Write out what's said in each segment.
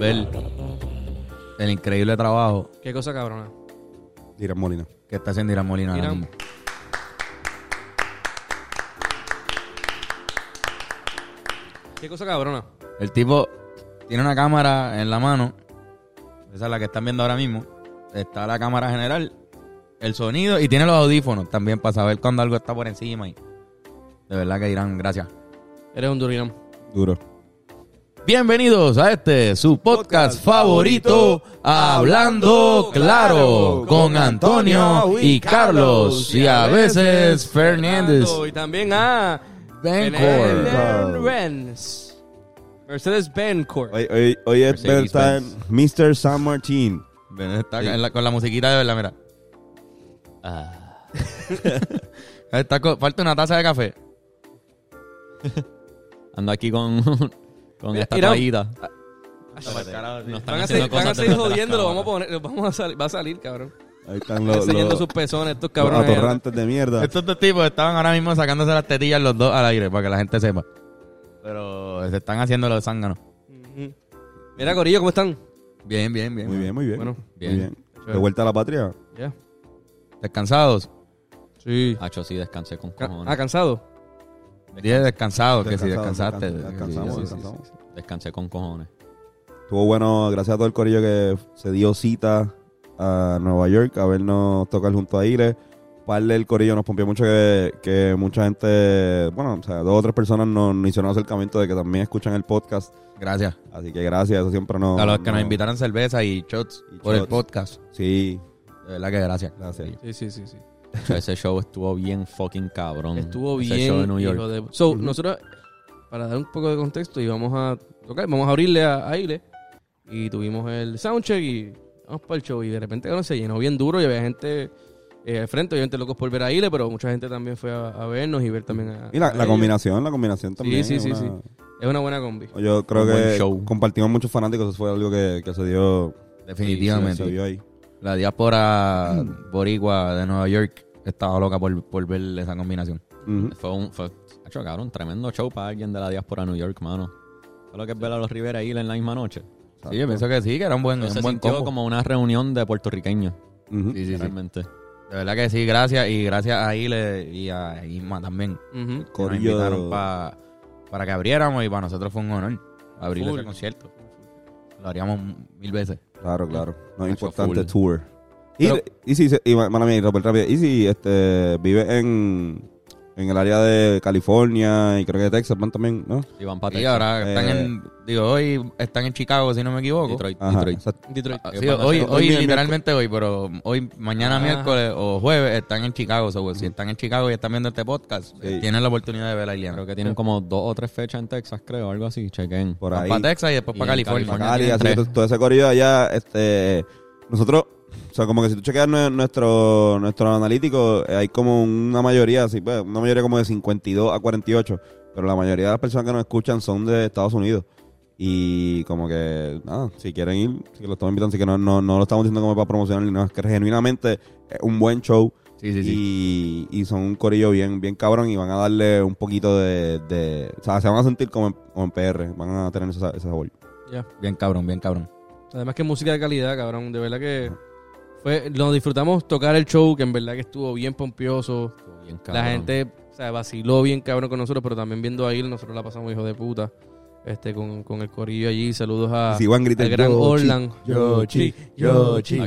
ver el increíble trabajo Qué cosa cabrona. Dirán Molina. que está haciendo Irán Molina ahora Irán. mismo. Qué cosa cabrona. El tipo tiene una cámara en la mano. Esa es la que están viendo ahora mismo. Está la cámara general, el sonido y tiene los audífonos también para saber cuando algo está por encima. Y de verdad que Irán, gracias. Eres un durinam. Duro. Bienvenidos a este, su podcast favorito, Hablando Claro, con Antonio y Carlos y a veces Fernández. Y también a Bencor. Benz. Mercedes Bencourt. Hoy, hoy, hoy es Beltane, Mr. San Martín. Ven, está en la- con la musiquita de verdad, mira. Ah. Está falta una taza de café. Ando aquí con, con Mira, esta Irán. toallita. Están Van a haciendo seguir, van a seguir jodiendo, lo vamos a poner, lo vamos a salir, va a salir, cabrón. Ahí están los, Enseñando los, sus pezones, estos los cabrones. atorrantes de mierda. Estos dos tipos estaban ahora mismo sacándose las tetillas los dos al aire para que la gente sepa. Pero se están haciendo los zánganos. Ujú. Mira, Corillo, ¿cómo están? Bien, bien, bien. Muy bien, muy bien. Bueno, bien. Muy bien. De vuelta a la patria. Ya. Descansados. Sí. Hacho, sí, descansé con Ca- cojones. Ah, cansado. Dije descansados, que si Descansado, descansaste. descansamos, que sí, descansamos, sí, sí, descansamos. sí. Descansé con cojones. Estuvo bueno, gracias a todo el corillo que se dio cita a Nueva York a vernos tocar junto a Ile. Par del corillo nos pompió mucho que, que mucha gente, bueno, o sea, dos o tres personas nos, nos hicieron acercamiento de que también escuchan el podcast. Gracias. Así que gracias, eso siempre nos... a los que nos nos- invitaron cerveza y shots Y por el podcast. Sí, De verdad que gracias. gracias. Sí, sí, sí, sí. Ese show estuvo bien fucking cabrón. Estuvo Ese bien. show de New York. hijo de- So, nosotros, para dar un poco de contexto, íbamos a tocar, vamos a abrirle a, a Ile. Y tuvimos el soundcheck y vamos para el show. Y de repente se llenó bien duro y había gente eh, al frente, obviamente locos por ver a Ile, pero mucha gente también fue a, a vernos y ver también a. Y la, a la combinación, la combinación también. sí, sí, una- sí. Es una buena combi. Yo creo Un que show. compartimos muchos fanáticos, eso fue algo que, que se dio, Definitivamente. se vio ahí. La diáspora boricua de Nueva York estaba loca por, por ver esa combinación. Fue un, fue, hacho, cabrón, tremendo show para alguien de la diáspora de New York, mano. Fue lo que es ver a los Rivera Hill en la misma noche. Sí, yo pienso que sí, que era un buen, un se buen sintió combo. como una reunión de puertorriqueños, Ujú. Sí, sí, sí. realmente. De verdad que sí, gracias. Y gracias a Ile y a Isma también. Ujú. que Nos invitaron pa- para que abriéramos y para nosotros fue un honor abrir Full. ese concierto. Lo haríamos mil veces. Claro, claro. No es importante tour. Y, Pero- y si, y, mala mía, Robert, rápido. Y si este, vive en, en el área de California y creo que de Texas, van también, ¿no? Y van para Y ahora están Eh, en, digo, hoy están en Chicago, si no me equivoco. Detroit. Ajá, Detroit. Detroit. Ah, sí, hoy, hoy Hoy literalmente hoy, pero hoy, mañana Ajá. miércoles o jueves están en Chicago. so, Si están en Chicago y están viendo este podcast, Sí. eh, tienen la oportunidad de ver a Iliana. Creo que tienen como dos o tres fechas en Texas, creo, algo así. Chequen. Por ahí. Para Texas y después Y para California. California. Cali, así que todo ese corrido allá, este, nosotros, o sea, como que si tú chequeas nue- nuestro, nuestro analítico, eh, hay como una mayoría, así, pues, una mayoría como de 52 a 48, pero la mayoría de las personas que nos escuchan son de Estados Unidos. Y como que, nada, si quieren ir, si lo estamos invitando, así que no, no, no lo estamos diciendo como para promocionar ni nada, es que genuinamente es un buen show. Sí, sí, sí. Y, y son un corillo bien, bien cabrón y van a darle un poquito de, de o sea, se van a sentir como en, como en PR, van a tener ese, ese sabor. Ya. Bien cabrón, bien cabrón. Además que música de calidad, cabrón. De verdad que fue, nos disfrutamos tocar el show, que en verdad que estuvo bien pompioso. Estuvo bien La gente, o sea, vaciló bien cabrón con nosotros, pero también viendo a él, nosotros la pasamos hijo de puta. Este, con, con el corillo allí. Saludos a, si van a gritar al gran Orlan. Yoshi, Yoshi.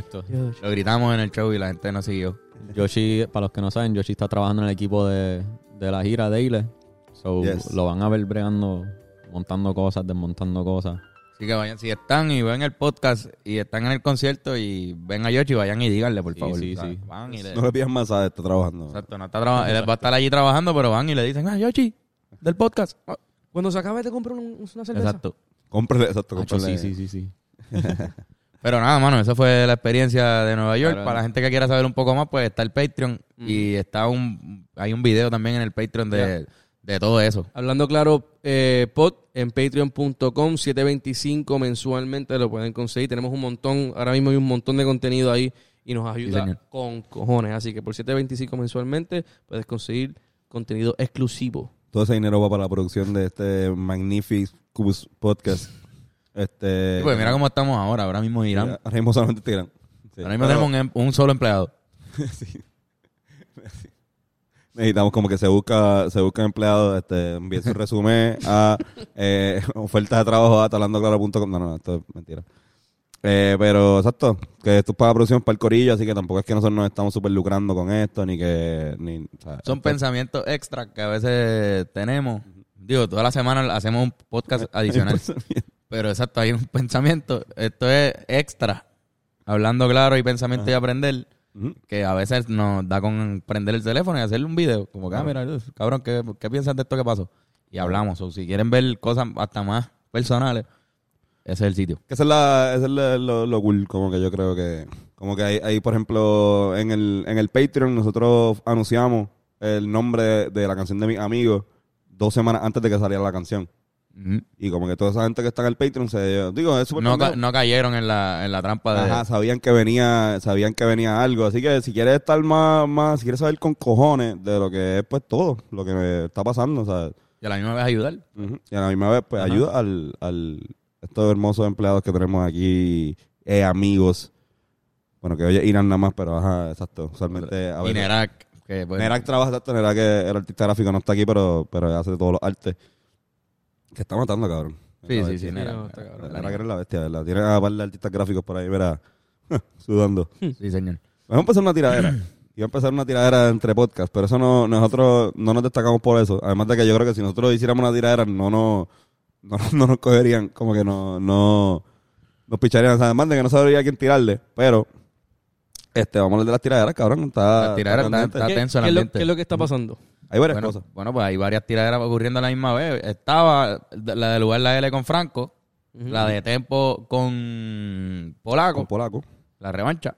Lo gritamos en el show y la gente nos siguió. Yoshi, para los que no saben, Yoshi está trabajando en el equipo de, de la gira de Ile. So, Yes. lo van a ver bregando, montando cosas, desmontando cosas. Así que vayan, si están y ven el podcast y están en el concierto y ven a Yoshi, vayan y díganle, por Sí, favor. sí, sí. Van y le, No le pidas más a está trabajando. Exacto, no está traba- él va a estar allí trabajando, pero van y le dicen, ah, Yoshi, del podcast. Ah, Cuando se acabe de comprar un- una cerveza. Exacto. Cómprale, exacto, Hacho, cómprale. sí, sí, sí, sí. Pero nada, mano, esa fue la experiencia de Nueva York. Claro. Para la gente que quiera saber un poco más, pues está el Patreon Mm. y está un hay un video también en el Patreon de, de todo eso. Hablando claro, eh, pod en patreon.com, 725 mensualmente lo pueden conseguir. Tenemos un montón, ahora mismo hay un montón de contenido ahí y nos ayuda con cojones. Así que por 725 mensualmente puedes conseguir contenido exclusivo. Todo ese dinero va para la producción de este magnífico Cus Podcast. Este, Pues mira cómo estamos ahora. Ahora mismo Irán. Ahora mismo solamente. Sí. Ahora mismo Pero tenemos un, em- un solo empleado. Necesitamos como que se busca, se busca empleados, este, envíe su resumen a eh, ofertas de trabajo a talandoclaro.com. No, no, no, esto es mentira. Eh, pero exacto, que esto es para producción para el corillo, así que tampoco es que nosotros nos estamos súper lucrando con esto, ni que... Ni, o sea, Son esto- pensamientos extra que a veces tenemos. Digo, toda la semana hacemos un podcast adicional. Pero exacto, hay un pensamiento. Esto es extra. Hablando claro y pensamiento y aprender. Que a veces nos da con prender el teléfono y hacerle un video. Como que, ah, mira, cabrón, ¿qué, qué piensas de esto que pasó? Y hablamos. O si quieren ver cosas hasta más personales, ese es el sitio. Que esa es, la, esa es la- lo, lo cool, como que yo creo que... Como que ahí, ahí, por ejemplo, en el, en el Patreon nosotros anunciamos el nombre de, de la canción de mis amigos dos semanas antes de que saliera la canción. Y como que toda esa gente que está en el Patreon se... Digo, es No, ca- no cayeron en la, en la trampa de... Ajá, sabían que venía, sabían que venía algo. Así que si quieres estar más, más, si quieres saber con cojones de lo que es pues todo, lo que me está pasando, sea, Y a la misma vez ayudar. y a la misma vez, pues Ajá. ayuda al, al estos hermosos empleados que tenemos aquí, eh, amigos. Bueno, que oye Irán nada más, pero ajá, exacto. Usualmente a Y veces- Nerak. Que, pues, Nerak trabaja exacto, Nerak el artista gráfico no está aquí, pero, pero hace todos los artes. Que está matando, cabrón. Sí, La sí, sí, Nerak. no, está cabrón. Nerak eres la bestia, ¿verdad? Tiene a par de artistas gráficos por ahí, verá, sudando. Sí, señor. Vamos a empezar una tiradera. Iba a empezar una tiradera entre podcasts, pero eso no, nosotros no nos destacamos por eso. Además de que yo creo que si nosotros hiciéramos una tiradera, no nos, no, no nos cogerían, como que no, no nos picharían. O sea, además de que no sabría quién tirarle, pero este, vamos a hablar de las tiraderas, cabrón. Está, Las tiraderas está está ¿Qué, tenso el es ambiente. qué es lo que está pasando? Hay varias bueno, cosas. bueno, pues hay varias tiraderas ocurriendo a la misma vez. Estaba la de lugar la L con Franco, la de Tempo con Polaco, Con polaco. la revancha.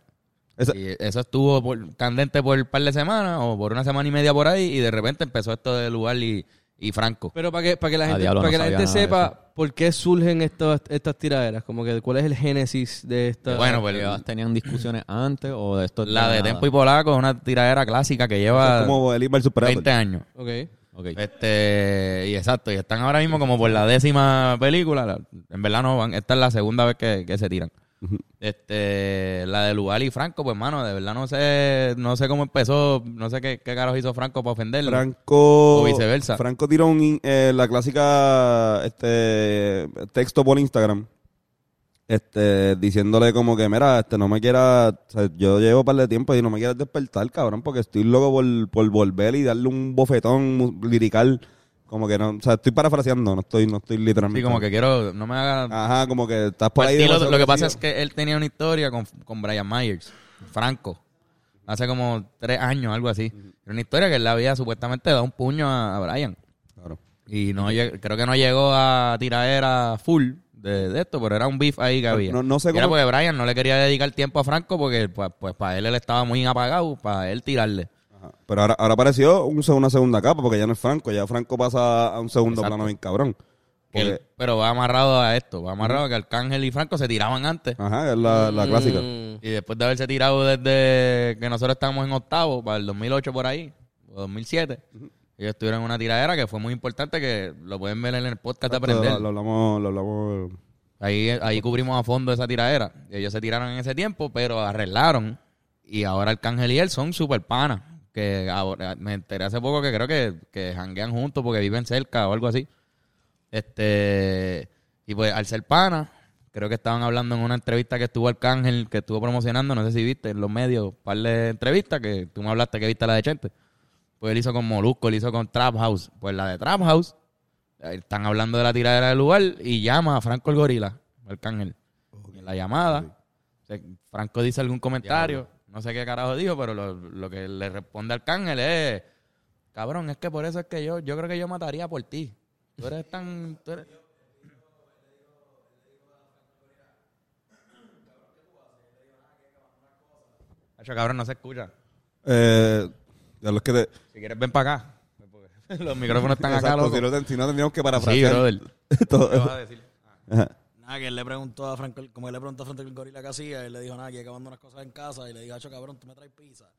Esa- Y eso estuvo por- candente por un par de semanas o por una semana y media por ahí y de repente empezó esto de lugar y, y Franco. Pero para que, para que la A gente, para no que la gente sepa por qué surgen estas, estas tiraderas, como que cuál es el génesis de esta... bueno, pues ¿Ellos ¿Tenían discusiones antes o de esto? la de Tempo y Polaco es una tiradera clásica que lleva es como el versus Predator. 20 años. Ok. Ok. Este, y exacto, y están ahora mismo como por la décima película. la- en verdad no van, esta es la segunda vez que, que se tiran. Este, la de Lugar y Franco, pues mano, de verdad no sé, no sé cómo empezó, no sé qué, qué carajo hizo Franco para ofenderlo. Franco O viceversa. Franco tiró un, eh, la clásica este texto por Instagram este diciéndole como que mira este no me quiera o sea, yo llevo un par de tiempo y no me quieras despertar cabrón porque estoy loco por, por volver y darle un bofetón lirical como que no o sea estoy parafraseando no estoy no estoy Sí, literalmente como que quiero, no me haga... ajá como que estás por Pues, ahí lo que pasa es que él tenía una historia con, con Brian Myers, Franco, hace como tres años, algo así. Era una historia que él le había supuestamente dado un puño a, a Brian. Claro. Y no creo que no llegó a tiradera full de, de esto, pero era un beef ahí que había. no- no sé Y era cómo- porque Brian no le quería dedicar tiempo a Franco porque pues, pues para él él estaba muy apagado, para él tirarle. Pero ahora, ahora apareció un, una segunda capa porque ya no es Franco ya Franco pasa a un segundo Exacto. plano bien cabrón pero va amarrado a esto, va amarrado a que Arcángel y Franco se tiraban antes. ajá es la, la clásica Mm. Y después de haberse tirado desde que nosotros estábamos en octavo, para el 2008 por ahí, o 2007, ellos estuvieron en una tiradera que fue muy importante, que lo pueden ver en el podcast de Aprender. Lo, lo hablamos, lo hablamos. Ahí, ahí cubrimos a fondo esa tiradera. Y ellos se tiraron en ese tiempo, pero arreglaron. Y ahora Arcángel y él son super panas. Que ahora, me enteré hace poco que creo que, que janguean juntos porque viven cerca o algo así. Este Y pues al ser panas, creo que estaban hablando en una entrevista que estuvo Arcángel, que estuvo promocionando, no sé si viste en los medios, un par de entrevistas, que tú me hablaste que viste la de Chente. Pues él hizo con Molusco, él hizo con Trap House. Pues la de Trap House, eh, están hablando de la tiradera del lugar y llama a Franco el Gorila, Arcángel. Y en la llamada, o sea, Franco dice algún comentario, no sé qué carajo dijo, pero lo, lo que le responde Arcángel es, cabrón, es que por eso es que yo, yo creo que yo mataría por ti. Tú eres tan... Tú eres... Hacho, cabrón, no se escucha. Eh, ya los que te. Si quieres, ven para acá. Los micrófonos están acá, Exacto, loco. si, no, tendríamos que Sí, parafrasear. brother. todo ¿Qué vas a decir? Nada, que él le preguntó a Franco, como él le preguntó a Franco el gorila que hacía, él le dijo, nada, que acabando unas cosas en casa, y le dijo, hacho, cabrón, tú me traes pizza.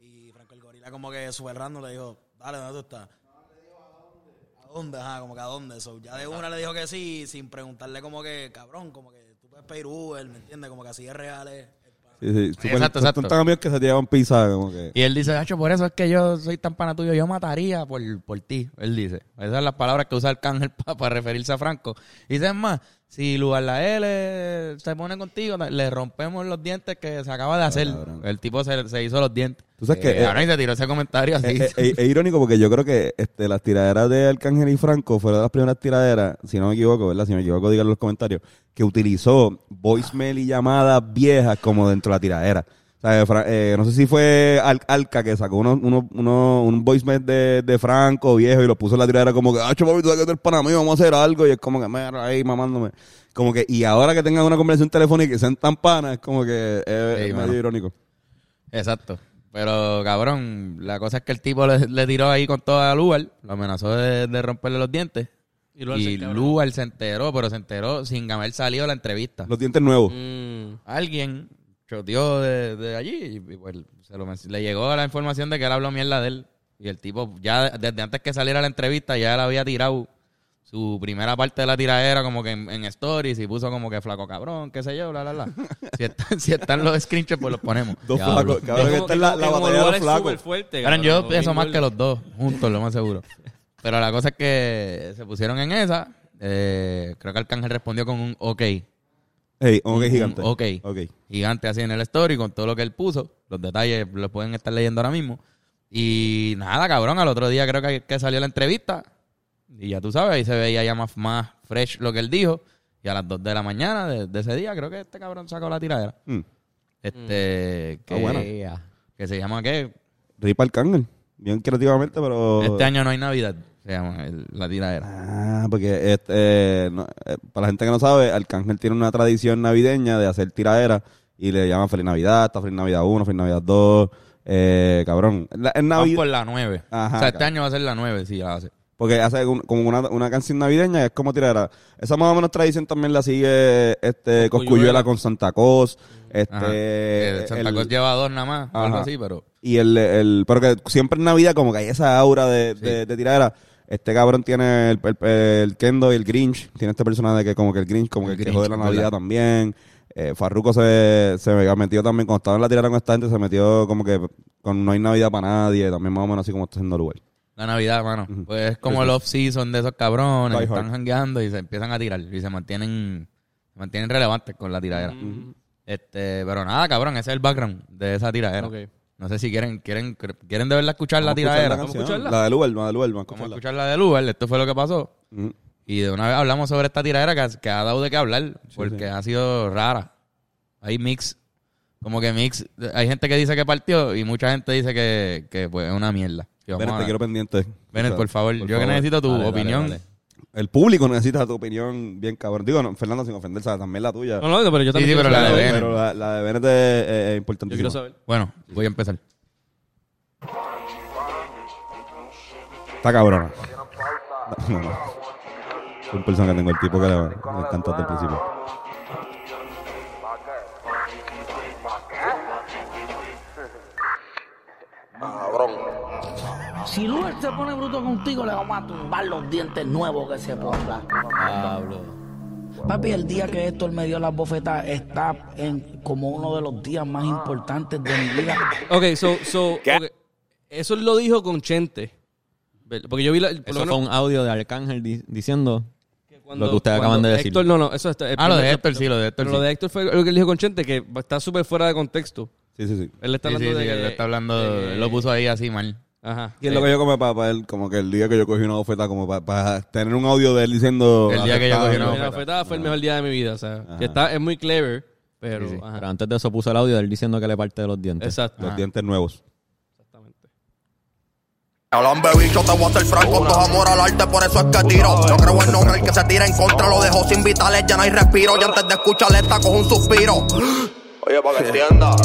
Y Franco el gorila como que súper random le dijo, dale, ¿dónde tú estás? ¿A dónde? Ajá, como que a dónde. So, ya de una le dijo que sí, sin preguntarle como que, cabrón, como que tú puedes pedir Uber, ¿me entiendes? Como que así es real. Es, Sí, sí. Súper- Exacto, son exacto. tan amigos que se llevan pizza, como que... Y él dice, Hacho, por eso es que yo soy tan pana tuyo, yo mataría por, por ti. Él dice. Esas son las palabras que usa Arcángel para referirse a Franco. Y dice, es más, si Lugar la L se pone contigo, le rompemos los dientes que se acaba de hacer. cabrón. El tipo se, se hizo los dientes. Tú sabes que, Eh, eh, ahora y se tiró ese comentario así. Es, es- es irónico porque yo creo que este, las tiraderas de Arcángel y Franco fueron las primeras tiraderas, si no me equivoco, ¿verdad? Si me equivoco, díganlo en los comentarios, que utilizó voicemail y llamadas viejas como dentro de la tiradera. O sea, Fra- eh, no sé si fue Al- Alca que sacó uno, uno, uno- un voicemail de, de Franco viejo y lo puso en la tiradera como que, ah, papi, tú sabes que tú eres pana mío, vamos a hacer algo. Y es como que, mira, ahí mamándome. Como que, y ahora que tengan una conversación telefónica y que sean tan panas, es como que eh, Sí, es medio irónico. Exacto. Pero, cabrón, la cosa es que el tipo le, le tiró ahí con toda Lugar, lo amenazó de, de romperle los dientes. Y Lugar se Y. Lugar se enteró, pero se enteró sin haber salido la entrevista. Los dientes nuevos. Mm. Alguien choteó de, de allí y pues, se lo le llegó la información de que él habló mierda de él. Y el tipo, ya desde antes que saliera la entrevista, ya él había tirado su primera parte de la tiradera como que en, en stories y puso como que flaco cabrón, qué sé yo, bla, bla, bla. si, están, si están los screenshots, pues los ponemos. Dos flacos. Cabrón, esta es la, la batalla de los es flacos. súper fuerte, Cabrón, yo pienso más que los dos, juntos, lo más seguro. Pero la cosa es que se pusieron en esa. eh, creo que Arcángel respondió con un ok. Hey, ok, Un- gigante. ok. Ok. Gigante así en el story con todo lo que él puso. Los detalles los pueden estar leyendo ahora mismo. Y nada, cabrón, al otro día creo que, que salió la entrevista. Y ya tú sabes, ahí se veía ya más, más fresh lo que él dijo. Y a las 2 de la mañana de, de ese día creo que este cabrón sacó la tiradera. Mm. Este, que, Ah, bueno. que se llama ¿qué? Rip Arcángel. Bien creativamente, pero... Este año no hay Navidad. Se llama el- la tiradera. Ah, porque este, eh, no, eh, para la gente que no sabe, Arcángel tiene una tradición navideña de hacer tiraderas y le llaman Feliz Navidad, está Feliz Navidad 1, Feliz Navidad 2, eh, cabrón. La- en Navidad, por la 9. Ajá, o sea, este año va a ser la 9, sí, la hace. porque hace un- como una, una canción navideña, es como tiradera. Esa más o menos tradición también la sigue este. Coscuyuela con Santa Cos, este... Ajá. Santa el- Claus lleva dos nada más, o algo Ajá. así, pero... Y el, el, pero que siempre en Navidad como que hay esa aura de, de, de tiradera. Este cabrón tiene el, el, el Kendo y el Grinch. Tiene este personaje de que como que el Grinch, como El que el jode la Navidad ¿verdad? también. Eh, Farruko se, se me metió también, cuando estaba en la tiradera con esta gente, se metió como que con No hay Navidad para nadie. También más o menos así como está haciendo lugar. La Navidad, mano. Pues es como Sí, el off-season de esos cabrones. Están jangueando y se empiezan a tirar. Y se mantienen se mantienen relevantes con la tiradera. Este, pero nada, cabrón, ese es el background de esa tiradera. Ok. No sé si quieren quieren quieren de verdad escuchar la tiradera. Vamos a escucharla. La del Uber, la del Uber, vamos a escuchar la de Uber. Esto fue lo que pasó. Ujú. Y de una vez hablamos sobre esta tiradera que, ha- que ha dado de qué hablar. porque sí. ha sido rara. Hay mix. Como que mix. Hay gente que dice que partió y mucha gente dice que, que pues, es una mierda. Bennett, te quiero pendiente. Sea, por favor. yo que necesito tu Dale, dale, opinión. dale. El público necesita tu opinión bien cabrón. Digo, no, Fernando, sin ofender, ¿sabes? también la tuya. No, no, pero yo Sí, también sí, quiero pero la saber. de Bennett. Pero la, la de Bennett es, es- es Yo importantísima. quiero saber. Bueno, voy a empezar. Está cabrona. No, no. Es un personaje que tengo el tipo que le, le encanta desde el principio. Si Luis se pone bruto contigo, le vamos a tumbar los dientes nuevos que se ponga. Pablo. Papi, el día que Héctor me dio las bofetas está en como uno de los días más importantes de mi vida. Ok, so, so, ok. Eso lo dijo con Chente. Porque yo vi la, Eso menos fue un audio de Arcángel di- diciendo cuando- lo que ustedes acaban de decir. Héctor, no, no, eso está. el Ah, lo de Héctor, sí, lo de Héctor, Pero sí. lo de Héctor fue lo que él dijo con Chente, que está súper fuera de contexto. Sí, sí, sí. Él está Sí, sí, hablando sí, de. él está hablando, él lo puso ahí así mal. Ajá. Y es lo que yo como para, él, como que el día que yo cogí una bofeta, como para, tener un audio de él diciendo... El día que yo cogí una Mira, bofeta. fue, fue el mejor día de mi vida, o sea, que está, es muy clever, pero... Sí, sí. ajá. Pero antes de eso puso el audio de él diciendo que le parte de los dientes. Exacto. Los dientes nuevos. Exactamente. Alambe bicho, te voy a hacer franco, todo amor al arte, por eso es que tiro. No creo en nombre, el que se tira en contra lo dejo sin vitales, ya no hay respiro. Y antes de escucharle esta cojo un suspiro. Oye, para que entienda.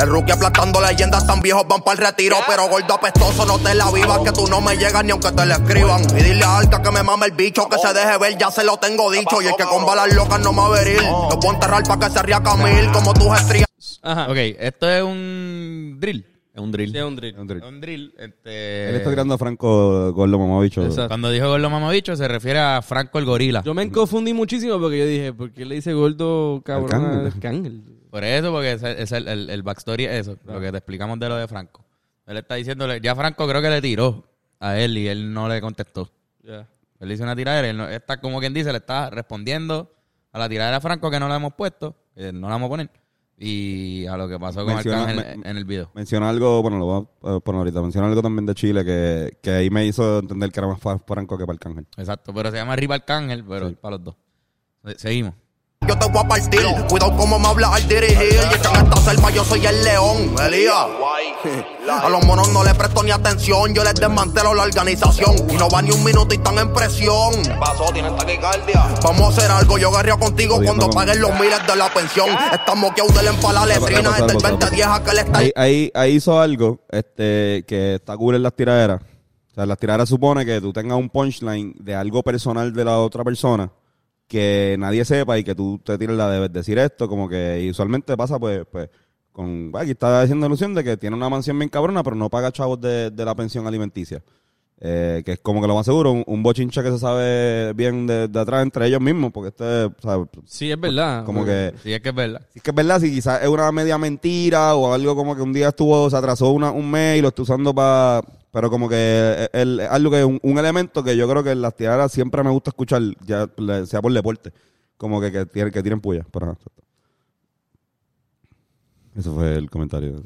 El rookie aplastando leyendas, tan viejos van para el retiro. Pero gordo apestoso, no te la vivas, que tú no me llegas ni aunque te la escriban. Y dile a Alca que me mame el bicho, que se deje ver, ya se lo tengo dicho. Y el que con balas locas no me va a. Lo voy a enterrar para que se ría Camil, como tus estrías. Ajá. Ok, esto es un drill. Es un drill. Sí, es un drill. Es un drill. Es un drill. Este, Él está tirando a Franco Gordo Mamabicho. Exacto. Cuando dijo gordo mamabicho se refiere a Franco el gorila. Yo me confundí muchísimo porque yo dije, ¿por qué le dice gordo cabrón Arcángel? Por eso, porque ese es el, el, el backstory es eso, lo que te explicamos de lo de Franco. Él está diciéndole, ya Franco creo que le tiró a él y él no le contestó. Ya. Él hizo una tiradera, él no- está como quien dice, le está respondiendo a la tiradera a Franco que no la hemos puesto, que no la vamos a poner, y a lo que pasó con Menciona- Arcángel me- en el video. Menciona algo, bueno, lo voy a eh, poner ahorita. Menciona algo también de Chile que, que ahí me hizo entender que era más fa- Franco que para Arcángel. Exacto, pero se llama Riva Arcángel, pero para los dos. Se- Seguimos. Yo te voy a partir. Cuidado cómo me hablas al dirigir. Y es que en esta selva yo soy el león. Elías. A los monos no les presto ni atención. Yo les desmantelo la organización. Y no va ni un minuto y están en presión. pasó? ¿Tienes taquicardia? Vamos a hacer algo. Yo guerreo contigo cuando con- paguen los miles de la pensión. Estamos que del empala letrina. Desde el pasar, 2010 a que le está Ahí, ahí, ahí hizo algo este, que está cool en las tiraderas. O sea, las tiraderas supone que tú tengas un punchline de algo personal de la otra persona que nadie sepa y que tú te tires la de decir esto, como que usualmente pasa pues, pues con, aquí está diciendo ilusión de que tiene una mansión bien cabrona, pero no paga chavos de, de la pensión alimenticia. Eh, que es como que lo más seguro, un, un bochinche que se sabe bien de, de atrás entre ellos mismos, porque este, o sea, Sí, es verdad. como que... Sí, es que es verdad. Si es que es verdad, si quizás es una media mentira o algo como que un día estuvo, se atrasó una, un mes y lo está usando para... Pero como que es el- algo que un, un elemento que yo creo que en las tiradas siempre me gusta escuchar, ya sea por deporte. Como que, que, tienen, que tienen puya. Exacto. Eso fue el comentario.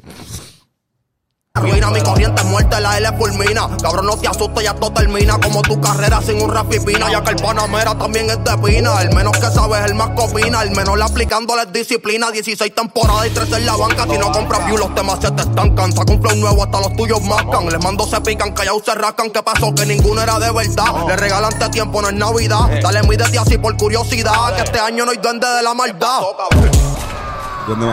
Irá mi corriente muerte, la L fulmina. Cabrón, no te asustes, ya esto termina. Como tu carrera sin un rap y pina. Ya que el Panamera también es de pina. El menos que sabe es el más copina. El menor aplicándoles disciplina. 16 temporadas y 13 en la banca. Si no compras view, los temas se te estancan. Saca un flow nuevo, hasta los tuyos mascan. Les mando se pican, callados se rascan. ¿Qué pasó? Que ninguno era de verdad. Le regalan este tiempo, no es Navidad. Dale, mídete así por curiosidad. Que este año no hay duende de la maldad. ¿Dónde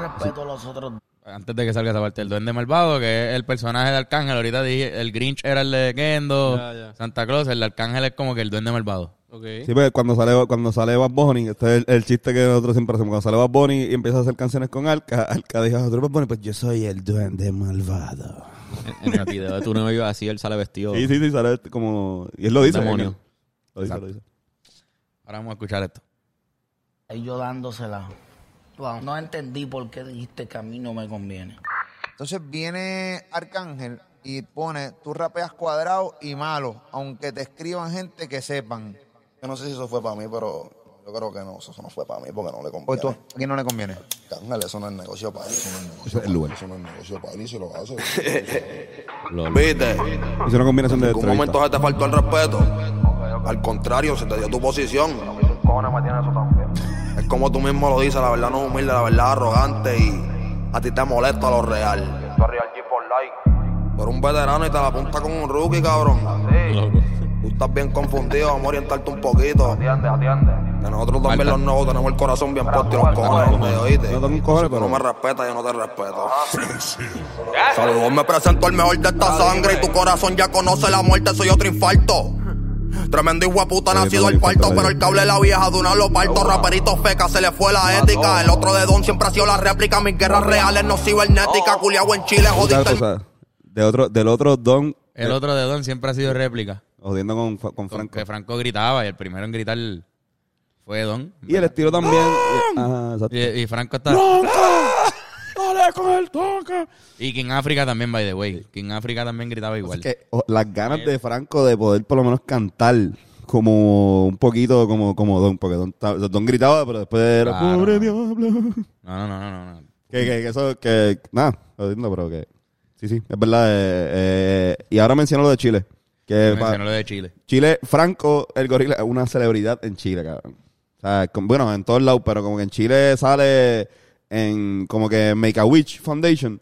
respeto a los otros. Antes de que salga esa parte, el duende malvado, que es el personaje de Arcángel. Ahorita dije, el Grinch era el de Kendo, Ya, ya. Santa Claus, el de Arcángel es como que el duende malvado. Ok. Sí, pues cuando sale, cuando sale Bad Bunny, este es el, el chiste que nosotros siempre hacemos. Cuando sale Bad Bunny y empieza a hacer canciones con Alca, Alca dijo, "¿Tú eres Bad Bunny? Pues yo soy el duende malvado. En el video de tu iba así, él sale vestido. Sí, sí, sí, sale como... Y él lo dice. Demonio. Lo dice, lo dice. Ahora vamos a escuchar esto. Ahí yo dándosela. No entendí por qué dijiste que a mí no me conviene. Entonces viene Arcángel y pone, tú rapeas cuadrado y malo, aunque te escriban gente que sepan. Yo no sé si eso fue para mí, pero yo creo que no, eso no fue para mí porque no le Pues tú, conviene. ¿a quién no le conviene? Cángale, eso no es negocio para él, eso no es negocio el lugar. Eso no es negocio para él y se lo hace. Lol. ¿Viste? Hizo una combinación de En algún entrevistas. momento se te faltó el respeto. Al contrario, se te dio tu posición. Es como tú mismo lo dices, la verdad no es humilde, la verdad es arrogante y a ti te molesta lo real. Pero un veterano y te la apunta con un rookie, cabrón. Tú estás bien confundido, vamos a orientarte un poquito. Atiende, atiende. Que nosotros también los nuevos tenemos el corazón bien puesto y los cojones en medio, ¿oíste? No tengo cojones, Si tú pero- no me respetas, yo no te respeto. Saludos, me presento el mejor de esta sangre y tu corazón ya conoce la muerte, soy otro infarto. Tremendo hijo de puta Oye, nacido parto, infarto, pero el cable de la vieja de una lo parto. Raperito feca, se le fue la ética. El otro de Don siempre ha sido la réplica. Mis guerras reales no cibernéticas. Culiao en Chile, jodiste de otro, del otro Don, El otro de Don siempre ha sido réplica. jodiendo con, con Con Franco. que Franco gritaba y el primero en gritar fue Don. Y el estilo también. Ajá, exacto. Y, y Franco está... ¡Dale con el toque! Y King África también, by the way. King África también gritaba igual. Es que oh, las ganas de Franco de poder por lo menos cantar como un poquito como, como Don, porque Don, Don gritaba, pero después era Claro. pobre diablo. No, no, no, no, no. Que, que, que eso, que, nada, lo entiendo, pero que, sí, sí, es verdad. eh, eh, y ahora menciono lo de Chile. Que Mencionó lo de Chile. Chile, Franco, el gorila, es una celebridad en Chile, cabrón. O sea, con- bueno, en todos lados, pero como que en Chile sale en como que Make a Witch Foundation.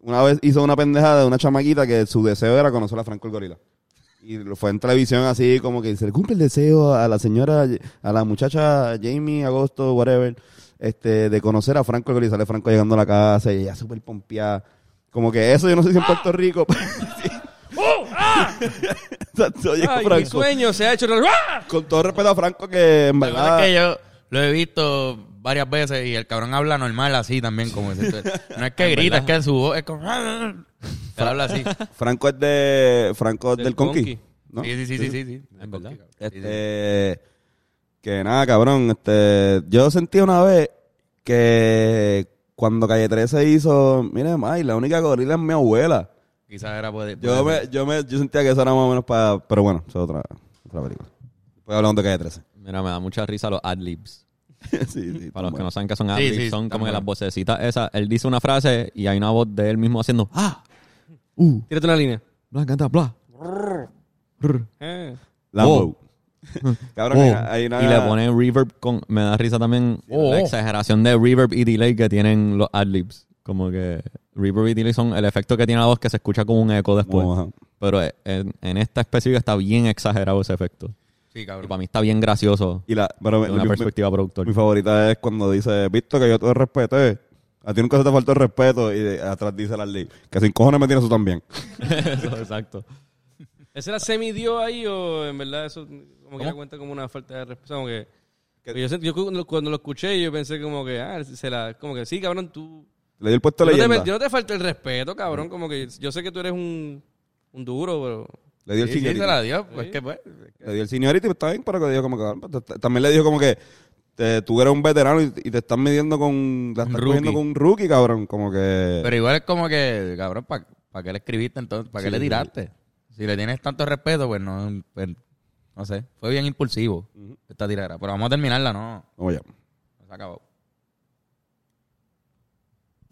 Una vez hizo una pendejada de una chamaquita que su deseo era conocer a Franco el gorila. Y lo fue en televisión así como que se le cumple el deseo a la señora, a la muchacha Jamie Agosto, whatever, este, de conocer a Franco el gorila. Sale Franco llegando a la casa y ella súper pompeada. Como que eso yo no sé si en Puerto Rico. sí. Exacto, llegó Ay, mi sueño se ha hecho. ¡Ah! Con todo respeto a Franco, que en La verdad verdad. es que yo lo he visto varias veces y el cabrón habla normal así también, como ese- No es que grita, es que su voz es como... Él habla así. Franco es de. Franco es Del del, Conqui. Conqui. ¿no? Sí, sí, sí, sí, sí, sí. Es verdad. Este. Que nada, cabrón. Este. Yo sentí una vez que cuando Calle 13 hizo. Mire, May, la única gorila es mi abuela. Quizás era puede, Yo me, yo me, yo sentía que eso era más o menos para. Pero bueno, eso es otra, otra película. Después hablamos de Calle 13. Mira, me da mucha risa los adlibs. sí, sí. Para los que no saben qué son Sí, son como que bueno. las vocecitas esas. Él dice una frase y hay una voz de él mismo haciendo ¡Ah! Tírate una línea. Bla, canta, bla. Eh. Lambo. cabrón, Oh. hay, hay una. Y le ponen reverb con... Me da risa también Oh. la exageración de reverb y delay que tienen los adlibs. Como que reverb y delay son el efecto que tiene la voz que se escucha como un eco después. Ajá. Pero en, en esta específica está bien exagerado ese efecto. Sí, Y cabrón. para mí está bien gracioso Y la. Pero una mi- perspectiva productor. Mi favorita es cuando dice, visto que yo te respeté. A ti nunca se te faltó el respeto. Y de- atrás dice la ley. Que sin cojones me tienes tú también. Eso, exacto. ¿Ese era semi-dio ahí o en verdad eso como que da cuenta como una falta de respeto? Como que, yo, sentí- yo cuando, lo escuché yo pensé como que, ah, se la, como que sí, cabrón, tú... Le dio el puesto Yo no, te, yo no te falta el respeto, cabrón, como que yo sé que tú eres un, un duro, pero... Le dio el Sí, sí, seniority. se la dio. Pues que pues... Le dio el seniority, está bien, pero que dijo como que... pues, También le dijo como que te- tú eres un veterano y, y te estás midiendo con... La estás cogiendo con un rookie, cabrón. Como que... Pero igual es como que, cabrón, ¿para qué le escribiste entonces? ¿Para qué Sí, le tiraste? Si le tienes tanto respeto, pues no, pues, no sé. Fue bien impulsivo esta tiradera. Pero vamos a terminarla, ¿no? Allá. Se acabó.